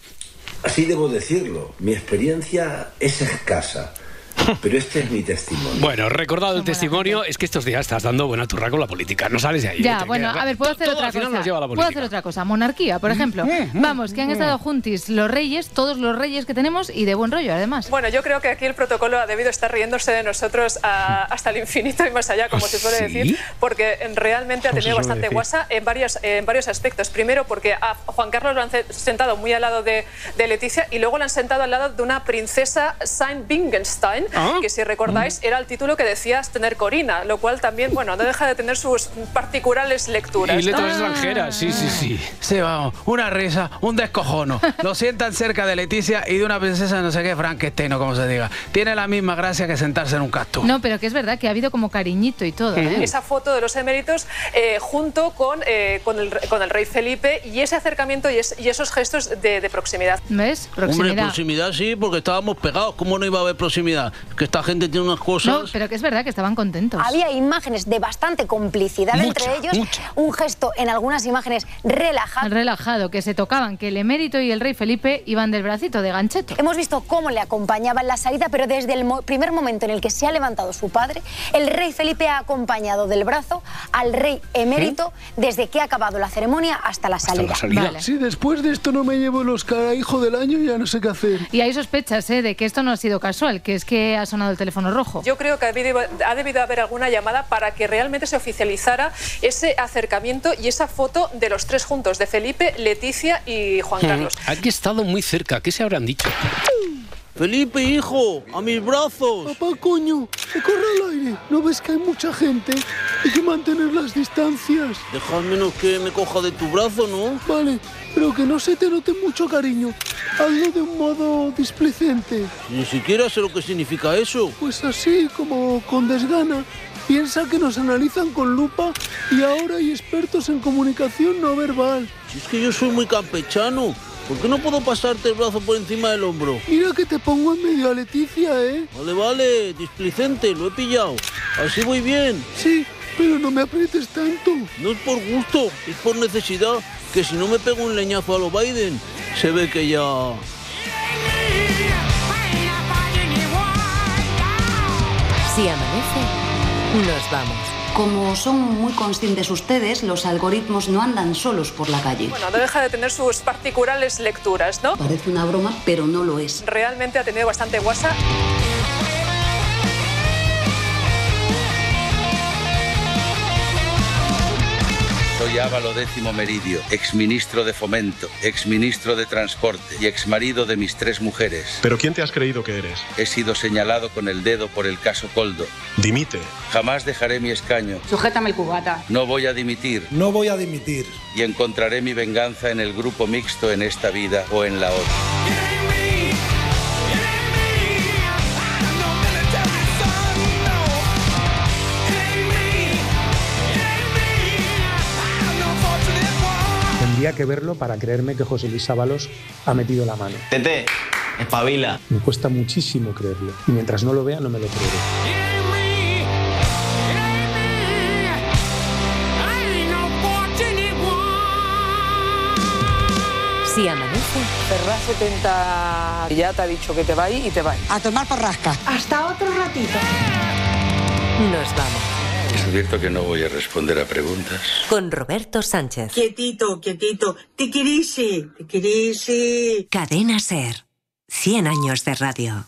así debo decirlo, mi experiencia es escasa. *laughs* Pero este es mi testimonio. Bueno, recordado el Son buena testimonio, es que estos días estás dando buena turra con la política. No sales de ahí. Ya, bueno, a ver, puedo hacer Todo otra al final cosa. nos lleva a la Puedo hacer otra cosa. Monarquía, por ejemplo. Vamos, que han estado juntis los reyes, todos los reyes que tenemos y de buen rollo, además. Bueno, yo creo que aquí el protocolo ha debido estar riéndose de nosotros a- hasta el infinito y más allá, como ¿Ah, se suele decir, porque realmente ha ¿Cómo se tenido bastante guasa en varios, en varios aspectos. Primero, porque a Juan Carlos lo han sentado muy al lado de, de Leticia y luego lo han sentado al lado de una princesa Ah. que si recordáis era el título que decías tener Corina, lo cual también, bueno, no deja de tener sus particulares lecturas. Y ¿no? letras extranjeras, sí, sí, sí. Sí, vamos, una risa, un descojono. Lo sientan cerca de Leticia y de una princesa no sé qué, Frankenstein o como se diga. Tiene la misma gracia que sentarse en un cactus. No, pero que es verdad que ha habido como cariñito y todo. ¿eh? esa foto de los eméritos eh, junto con, eh, con, el, con el rey Felipe y ese acercamiento y, es- y esos gestos de, de proximidad. ¿Ves? Hombre, Proximidad. proximidad sí, porque estábamos pegados. ¿Cómo no iba a haber proximidad? Que esta gente tiene unas cosas. No, pero que es verdad que estaban contentos. Había imágenes de bastante complicidad Mucha, entre ellos, mucha. un gesto en algunas imágenes relajado. Relajado, que se tocaban, que el emérito y el rey Felipe iban del bracito, de gancheto. Hemos visto cómo le acompañaba en la salida, pero desde el mo- primer momento en el que se ha levantado su padre, el rey Felipe ha acompañado del brazo al rey emérito desde que ha acabado la ceremonia hasta la salida. Vale. Si después de esto no me llevo el Oscar a hijo del año, ya no sé qué hacer. Y hay sospechas ¿eh? de que esto no ha sido casual, que es que qué ha sonado el teléfono rojo? Yo creo que ha debido, ha debido haber alguna llamada para que realmente se oficializara ese acercamiento y esa foto de los tres juntos, de Felipe, Leticia y Juan Carlos. Mm, Aquí he estado muy cerca. ¿Qué se habrán dicho? Felipe, hijo, a mis brazos. Papá, coño, que corre al aire. ¿No ves que hay mucha gente? Hay que mantener las distancias. Deja al menos que me coja de tu brazo, ¿no? Vale, pero que no se te note mucho cariño. Hazlo de un modo displicente. Ni siquiera sé lo que significa eso. Pues así, como con desgana. Piensa que nos analizan con lupa y ahora hay expertos en comunicación no verbal. Si es que yo soy muy campechano. ¿Por qué no puedo pasarte el brazo por encima del hombro? Mira que te pongo en medio a Leticia, ¿eh? Vale, vale, displicente, lo he pillado. Así voy bien. Sí, pero no me aprietes tanto. No es por gusto, es por necesidad. Que si no me pego un leñazo a lo Biden, se ve que ya... Si amanece, nos vamos. Como son muy conscientes ustedes, los algoritmos no andan solos por la calle. Bueno, no deja de tener sus particulares lecturas, ¿no? Parece una broma, pero no lo es. Realmente ha tenido bastante guasa. Soy Ávalo Décimo Meridio, exministro de Fomento, exministro de Transporte y exmarido de mis tres mujeres. ¿Pero quién te has creído que eres? He sido señalado con el dedo por el caso Coldo. Dimite. Jamás dejaré mi escaño. Sujétame el cubata. No voy a dimitir. No voy a dimitir. Y encontraré mi venganza en el grupo mixto en esta vida o en la otra. Tendría que verlo para creerme que José Luis Ábalos ha metido la mano. Tete, espabila. Me cuesta muchísimo creerlo. Y mientras no lo vea, no me lo creeré. Si amanece, Ferraz 70 ya te ha dicho que te va y te va. A tomar por rasca. hasta otro ratito. Nos vamos advierto que no voy a responder a preguntas. con Roberto Sánchez. Quietito, quietito. Te querisi. Cadena Ser. 100 años de radio.